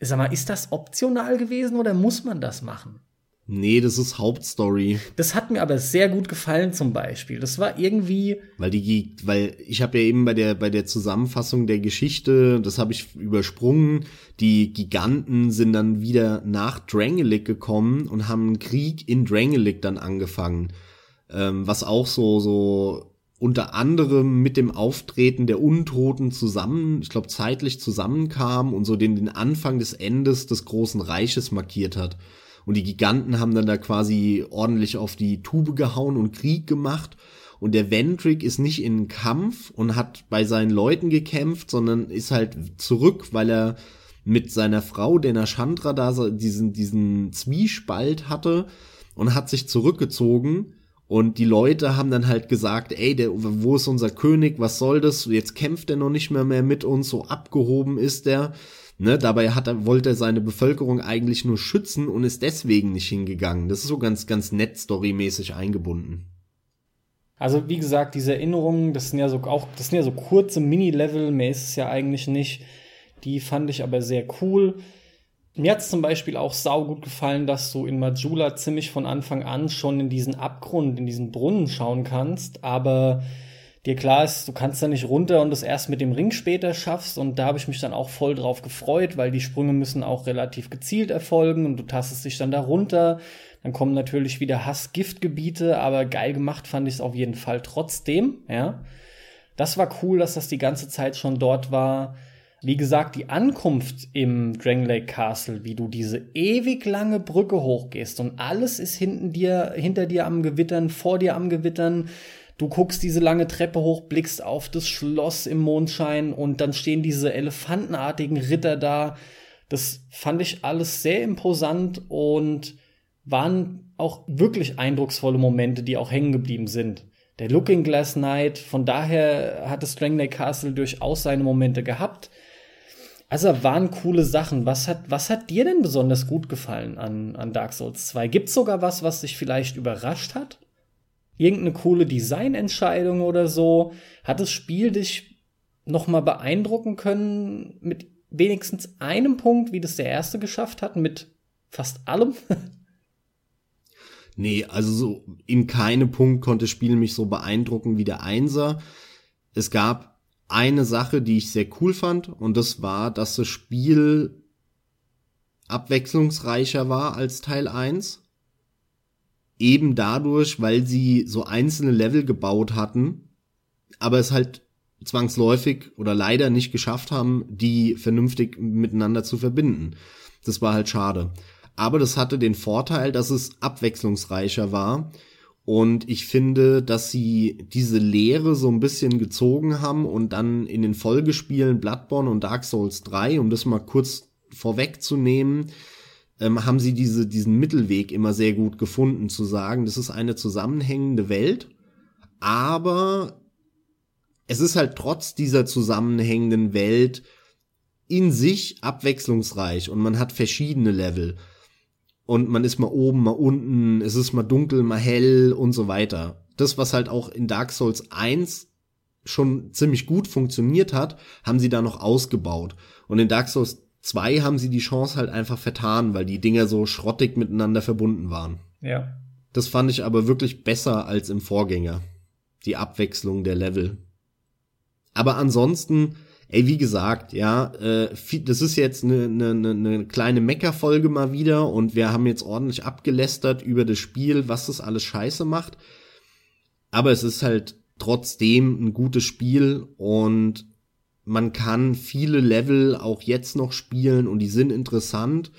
A: sag mal, ist das optional gewesen oder muss man das machen?
B: Nee, das ist Hauptstory.
A: Das hat mir aber sehr gut gefallen zum Beispiel. Das war irgendwie.
B: Weil die, weil ich habe ja eben bei der bei der Zusammenfassung der Geschichte, das habe ich übersprungen. Die Giganten sind dann wieder nach Drangelic gekommen und haben einen Krieg in Drangelic dann angefangen, ähm, was auch so so unter anderem mit dem Auftreten der Untoten zusammen, ich glaube zeitlich zusammenkam und so den den Anfang des Endes des großen Reiches markiert hat. Und die Giganten haben dann da quasi ordentlich auf die Tube gehauen und Krieg gemacht. Und der Vendrick ist nicht in Kampf und hat bei seinen Leuten gekämpft, sondern ist halt zurück, weil er mit seiner Frau, Dena Chandra, da diesen, diesen Zwiespalt hatte und hat sich zurückgezogen. Und die Leute haben dann halt gesagt, ey, der, wo ist unser König? Was soll das? Jetzt kämpft er noch nicht mehr mehr mit uns, so abgehoben ist er. Ne, dabei hat er, wollte er seine Bevölkerung eigentlich nur schützen und ist deswegen nicht hingegangen. Das ist so ganz, ganz nett storymäßig eingebunden.
A: Also, wie gesagt, diese Erinnerungen, das sind ja so auch, das sind ja so kurze Mini-Level, mehr ist es ja eigentlich nicht. Die fand ich aber sehr cool. Mir hat es zum Beispiel auch saugut gefallen, dass du in Majula ziemlich von Anfang an schon in diesen Abgrund, in diesen Brunnen schauen kannst, aber dir klar ist, du kannst da nicht runter und das erst mit dem Ring später schaffst. Und da habe ich mich dann auch voll drauf gefreut, weil die Sprünge müssen auch relativ gezielt erfolgen und du tastest dich dann da runter. Dann kommen natürlich wieder Hass-Giftgebiete, aber geil gemacht fand ich es auf jeden Fall trotzdem, ja. Das war cool, dass das die ganze Zeit schon dort war. Wie gesagt, die Ankunft im Dragon Lake Castle, wie du diese ewig lange Brücke hochgehst und alles ist hinten dir, hinter dir am Gewittern, vor dir am Gewittern. Du guckst diese lange Treppe hoch, blickst auf das Schloss im Mondschein und dann stehen diese elefantenartigen Ritter da. Das fand ich alles sehr imposant und waren auch wirklich eindrucksvolle Momente, die auch hängen geblieben sind. Der Looking Glass Night, von daher hat das Lake Castle durchaus seine Momente gehabt. Also waren coole Sachen. Was hat, was hat dir denn besonders gut gefallen an, an Dark Souls 2? Gibt es sogar was, was dich vielleicht überrascht hat? Irgendeine coole Designentscheidung oder so? Hat das Spiel dich nochmal beeindrucken können mit wenigstens einem Punkt, wie das der erste geschafft hat, mit fast allem? *laughs*
B: nee, also so in keinem Punkt konnte das Spiel mich so beeindrucken wie der Einser. Es gab eine Sache, die ich sehr cool fand, und das war, dass das Spiel abwechslungsreicher war als Teil 1. Eben dadurch, weil sie so einzelne Level gebaut hatten, aber es halt zwangsläufig oder leider nicht geschafft haben, die vernünftig miteinander zu verbinden. Das war halt schade. Aber das hatte den Vorteil, dass es abwechslungsreicher war und ich finde, dass sie diese Lehre so ein bisschen gezogen haben und dann in den Folgespielen Bloodborne und Dark Souls 3, um das mal kurz vorwegzunehmen, ähm, haben sie diese, diesen Mittelweg immer sehr gut gefunden, zu sagen, das ist eine zusammenhängende Welt, aber es ist halt trotz dieser zusammenhängenden Welt in sich abwechslungsreich und man hat verschiedene Level und man ist mal oben, mal unten, es ist mal dunkel, mal hell und so weiter. Das, was halt auch in Dark Souls 1 schon ziemlich gut funktioniert hat, haben sie da noch ausgebaut. Und in Dark Souls 2 haben sie die Chance halt einfach vertan, weil die Dinger so schrottig miteinander verbunden waren.
A: Ja.
B: Das fand ich aber wirklich besser als im Vorgänger. Die Abwechslung der Level. Aber ansonsten ey, wie gesagt, ja, äh, das ist jetzt eine, eine, eine kleine Meckerfolge mal wieder und wir haben jetzt ordentlich abgelästert über das Spiel, was das alles scheiße macht. Aber es ist halt trotzdem ein gutes Spiel und man kann viele Level auch jetzt noch spielen und die sind interessant.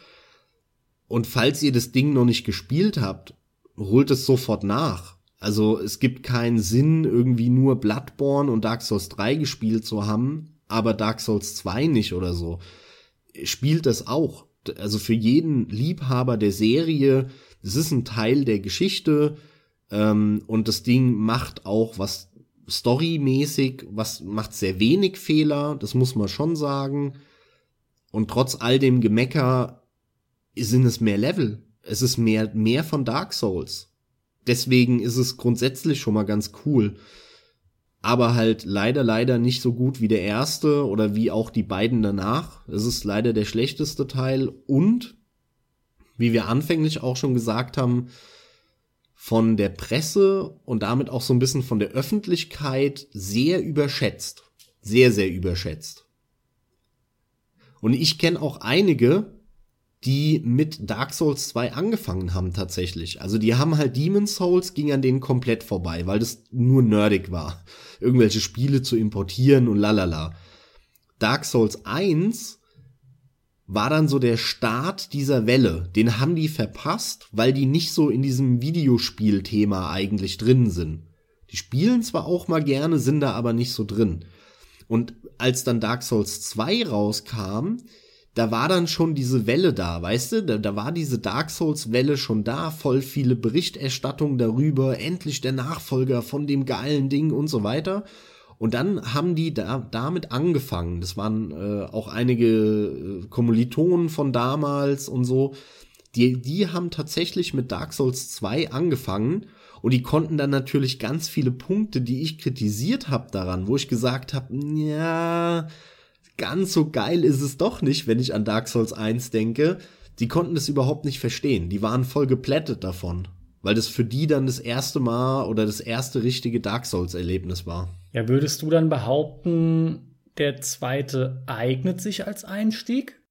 B: Und falls ihr das Ding noch nicht gespielt habt, holt es sofort nach. Also es gibt keinen Sinn, irgendwie nur Bloodborne und Dark Souls 3 gespielt zu haben, aber Dark Souls 2 nicht oder so, spielt das auch. Also für jeden Liebhaber der Serie, es ist ein Teil der Geschichte ähm, und das Ding macht auch was storymäßig, was macht sehr wenig Fehler, das muss man schon sagen. Und trotz all dem Gemecker sind es mehr Level. Es ist mehr, mehr von Dark Souls. Deswegen ist es grundsätzlich schon mal ganz cool aber halt leider, leider nicht so gut wie der erste oder wie auch die beiden danach. Es ist leider der schlechteste Teil und, wie wir anfänglich auch schon gesagt haben, von der Presse und damit auch so ein bisschen von der Öffentlichkeit sehr überschätzt. Sehr, sehr überschätzt. Und ich kenne auch einige, die mit Dark Souls 2 angefangen haben tatsächlich. Also die haben halt Demon's Souls ging an denen komplett vorbei, weil das nur nerdig war. Irgendwelche Spiele zu importieren und lalala. Dark Souls 1 war dann so der Start dieser Welle. Den haben die verpasst, weil die nicht so in diesem Videospielthema eigentlich drin sind. Die spielen zwar auch mal gerne, sind da aber nicht so drin. Und als dann Dark Souls 2 rauskam, da war dann schon diese Welle da, weißt du? Da, da war diese Dark Souls-Welle schon da, voll viele Berichterstattungen darüber, endlich der Nachfolger von dem geilen Ding und so weiter. Und dann haben die da, damit angefangen. Das waren äh, auch einige äh, Kommilitonen von damals und so. Die, die haben tatsächlich mit Dark Souls 2 angefangen und die konnten dann natürlich ganz viele Punkte, die ich kritisiert habe daran, wo ich gesagt habe, ja, ganz so geil ist es doch nicht, wenn ich an Dark Souls 1 denke. Die konnten das überhaupt nicht verstehen. Die waren voll geplättet davon. Weil das für die dann das erste Mal oder das erste richtige Dark Souls-Erlebnis war.
A: Ja, würdest du dann behaupten, der zweite eignet sich als Einstieg?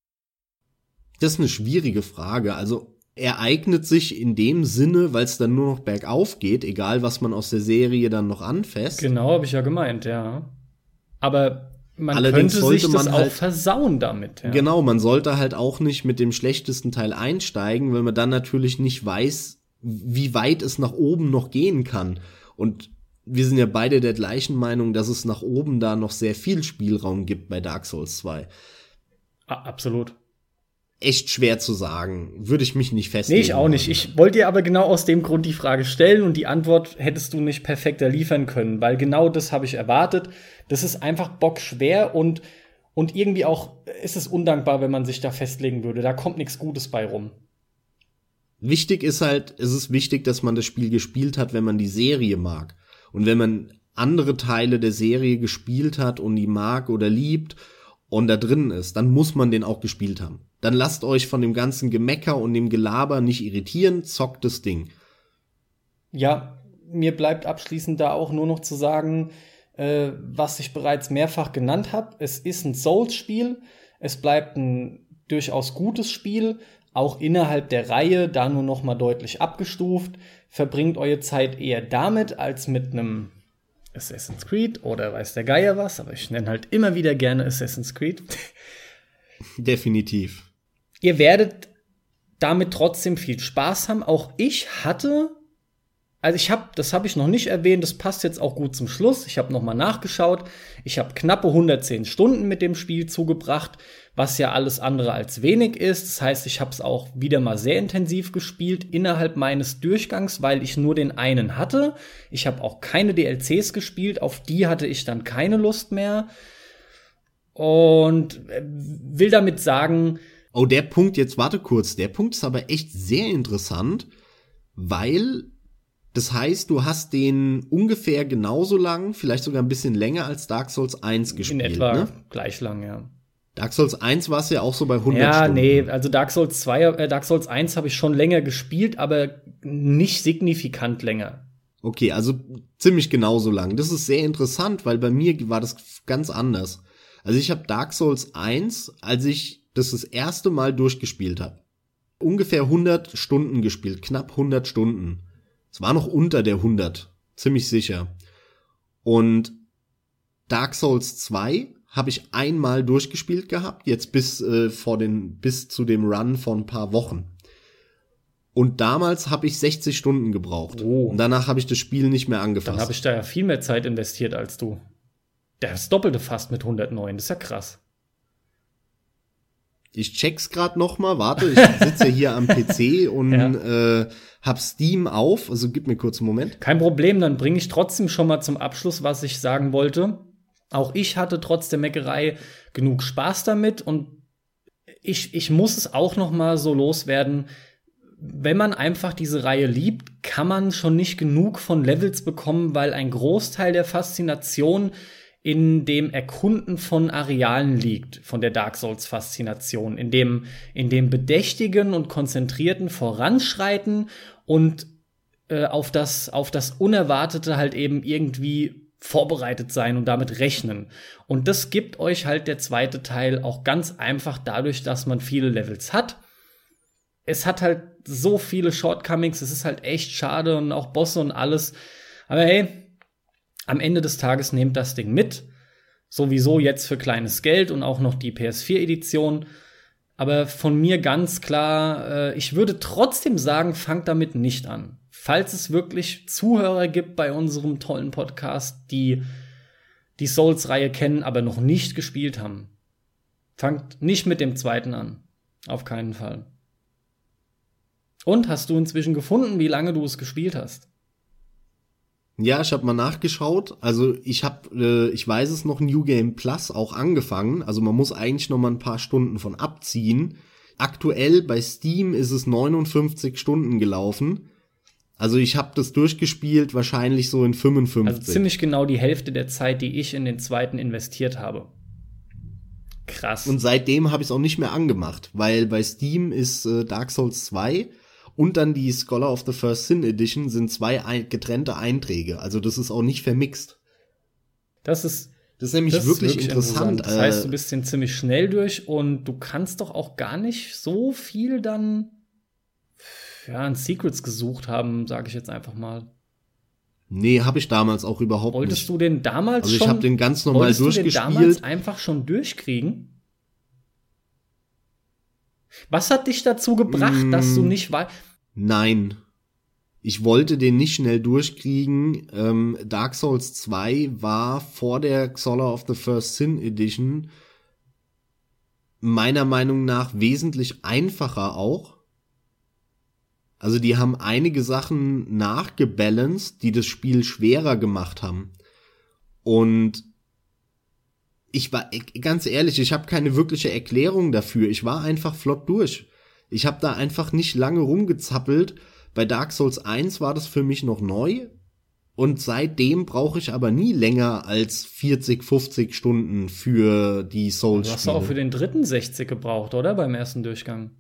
B: Das ist eine schwierige Frage. Also er eignet sich in dem Sinne, weil es dann nur noch bergauf geht, egal was man aus der Serie dann noch anfasst.
A: Genau, habe ich ja gemeint, ja. Aber man Allerdings könnte sich das auch halt, versauen damit.
B: Ja. Genau, man sollte halt auch nicht mit dem schlechtesten Teil einsteigen, weil man dann natürlich nicht weiß, wie weit es nach oben noch gehen kann. Und wir sind ja beide der gleichen Meinung, dass es nach oben da noch sehr viel Spielraum gibt bei Dark Souls 2.
A: Absolut
B: echt schwer zu sagen. Würde ich mich nicht festlegen.
A: Nee, ich auch nicht. Ich wollte dir aber genau aus dem Grund die Frage stellen und die Antwort hättest du nicht perfekter liefern können, weil genau das habe ich erwartet. Das ist einfach bockschwer und, und irgendwie auch ist es undankbar, wenn man sich da festlegen würde. Da kommt nichts Gutes bei rum.
B: Wichtig ist halt, es ist wichtig, dass man das Spiel gespielt hat, wenn man die Serie mag. Und wenn man andere Teile der Serie gespielt hat und die mag oder liebt und da drin ist, dann muss man den auch gespielt haben. Dann lasst euch von dem ganzen Gemecker und dem Gelaber nicht irritieren, zockt das Ding.
A: Ja, mir bleibt abschließend da auch nur noch zu sagen, äh, was ich bereits mehrfach genannt habe. Es ist ein Souls-Spiel. Es bleibt ein durchaus gutes Spiel, auch innerhalb der Reihe, da nur noch mal deutlich abgestuft. Verbringt eure Zeit eher damit als mit einem Assassin's Creed oder weiß der Geier was, aber ich nenne halt immer wieder gerne Assassin's Creed. *laughs*
B: Definitiv.
A: Ihr werdet damit trotzdem viel Spaß haben. Auch ich hatte, also ich habe, das habe ich noch nicht erwähnt, das passt jetzt auch gut zum Schluss. Ich habe noch mal nachgeschaut. Ich habe knappe 110 Stunden mit dem Spiel zugebracht was ja alles andere als wenig ist. Das heißt, ich habe es auch wieder mal sehr intensiv gespielt innerhalb meines Durchgangs, weil ich nur den einen hatte. Ich habe auch keine DLCs gespielt, auf die hatte ich dann keine Lust mehr. Und äh, will damit sagen.
B: Oh, der Punkt, jetzt warte kurz, der Punkt ist aber echt sehr interessant, weil das heißt, du hast den ungefähr genauso lang, vielleicht sogar ein bisschen länger als Dark Souls 1 gespielt.
A: In etwa ne? gleich lang, ja.
B: Dark Souls 1 war es ja auch so bei 100
A: ja,
B: Stunden.
A: Ja, nee, also Dark Souls 2, äh, Dark Souls 1 habe ich schon länger gespielt, aber nicht signifikant länger.
B: Okay, also ziemlich genauso lang. Das ist sehr interessant, weil bei mir war das ganz anders. Also ich habe Dark Souls 1, als ich das das erste Mal durchgespielt habe, ungefähr 100 Stunden gespielt, knapp 100 Stunden. Es war noch unter der 100, ziemlich sicher. Und Dark Souls 2 habe ich einmal durchgespielt gehabt, jetzt bis äh, vor den bis zu dem Run von ein paar Wochen. Und damals habe ich 60 Stunden gebraucht. Oh. Und danach habe ich das Spiel nicht mehr angefasst.
A: Dann habe ich da ja viel mehr Zeit investiert als du. Der ist doppelte fast mit 109, das ist ja krass.
B: Ich check's grad noch mal, warte, ich *laughs* sitze hier am PC und ja. äh, hab Steam auf, also gib mir kurz einen Moment.
A: Kein Problem, dann bringe ich trotzdem schon mal zum Abschluss, was ich sagen wollte. Auch ich hatte trotz der Meckerei genug Spaß damit und ich, ich muss es auch noch mal so loswerden. Wenn man einfach diese Reihe liebt, kann man schon nicht genug von Levels bekommen, weil ein Großteil der Faszination in dem Erkunden von Arealen liegt, von der Dark Souls Faszination, in dem, in dem bedächtigen und konzentrierten Voranschreiten und äh, auf das, auf das Unerwartete halt eben irgendwie vorbereitet sein und damit rechnen. Und das gibt euch halt der zweite Teil auch ganz einfach dadurch, dass man viele Levels hat. Es hat halt so viele Shortcomings, es ist halt echt schade und auch Bosse und alles. Aber hey, am Ende des Tages nehmt das Ding mit. Sowieso jetzt für kleines Geld und auch noch die PS4-Edition. Aber von mir ganz klar, äh, ich würde trotzdem sagen, fangt damit nicht an falls es wirklich Zuhörer gibt bei unserem tollen Podcast, die die Souls-Reihe kennen, aber noch nicht gespielt haben, fangt nicht mit dem zweiten an. Auf keinen Fall. Und hast du inzwischen gefunden, wie lange du es gespielt hast?
B: Ja, ich habe mal nachgeschaut. Also ich habe, äh, ich weiß es noch, New Game Plus auch angefangen. Also man muss eigentlich noch mal ein paar Stunden von abziehen. Aktuell bei Steam ist es 59 Stunden gelaufen. Also ich habe das durchgespielt wahrscheinlich so in 55. Also
A: ziemlich genau die Hälfte der Zeit, die ich in den zweiten investiert habe. Krass.
B: Und seitdem habe ich es auch nicht mehr angemacht, weil bei Steam ist äh, Dark Souls 2 und dann die Scholar of the First Sin Edition sind zwei getrennte Einträge. Also das ist auch nicht vermixt.
A: Das ist
B: das ist nämlich
A: das
B: wirklich,
A: ist wirklich
B: interessant.
A: Das heißt, du
B: Äh,
A: bist den ziemlich schnell durch und du kannst doch auch gar nicht so viel dann ja, an Secrets gesucht haben, sage ich jetzt einfach mal.
B: nee, habe ich damals auch überhaupt
A: Wolltest
B: nicht.
A: du den damals
B: Also ich
A: schon
B: habe den ganz normal
A: wolltest du den damals
B: durchgespielt.
A: einfach schon durchkriegen? Was hat dich dazu gebracht,
B: Mm.
A: dass du nicht weißt?
B: Nein. Ich wollte den nicht schnell durchkriegen. Ähm, Dark Souls 2 war vor der Xola of the First Sin Edition meiner Meinung nach wesentlich einfacher auch. Also die haben einige Sachen nachgebalanced, die das Spiel schwerer gemacht haben. Und ich war ganz ehrlich, ich habe keine wirkliche Erklärung dafür. Ich war einfach flott durch. Ich habe da einfach nicht lange rumgezappelt. Bei Dark Souls 1 war das für mich noch neu. Und seitdem brauche ich aber nie länger als 40, 50 Stunden für die
A: Du hast auch für den dritten 60 gebraucht, oder? Beim ersten Durchgang.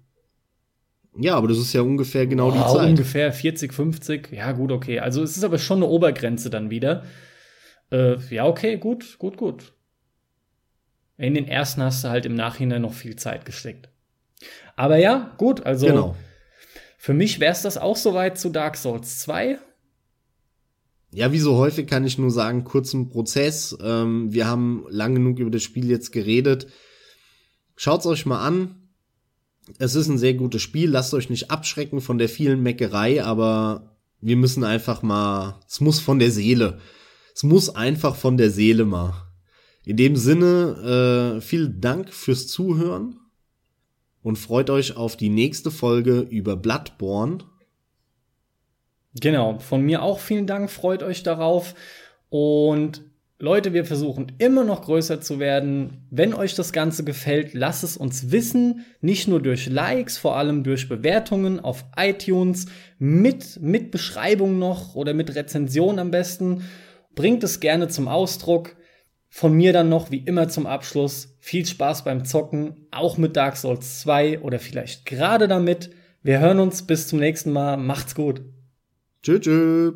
B: Ja, aber das ist ja ungefähr genau die
A: Wow,
B: Zeit.
A: Ungefähr 40, 50. Ja, gut, okay. Also es ist aber schon eine Obergrenze dann wieder. Äh, ja, okay, gut, gut, gut. In den ersten hast du halt im Nachhinein noch viel Zeit gesteckt. Aber ja, gut, also
B: Genau.
A: für mich wäre es das auch soweit zu Dark Souls 2.
B: Ja, wie so häufig kann ich nur sagen, kurzen Prozess. Ähm, wir haben lang genug über das Spiel jetzt geredet. Schaut's euch mal an. Es ist ein sehr gutes Spiel. Lasst euch nicht abschrecken von der vielen Meckerei, aber wir müssen einfach mal, es muss von der Seele. Es muss einfach von der Seele mal. In dem Sinne, äh, vielen Dank fürs Zuhören und freut euch auf die nächste Folge über Bloodborne.
A: Genau, von mir auch vielen Dank, freut euch darauf. Und Leute, wir versuchen immer noch größer zu werden. Wenn euch das Ganze gefällt, lasst es uns wissen. Nicht nur durch Likes, vor allem durch Bewertungen auf iTunes, mit, mit Beschreibung noch oder mit Rezension am besten. Bringt es gerne zum Ausdruck. Von mir dann noch, wie immer zum Abschluss, viel Spaß beim Zocken, auch mit Dark Souls 2 oder vielleicht gerade damit. Wir hören uns bis zum nächsten Mal. Macht's gut.
B: Tschüss.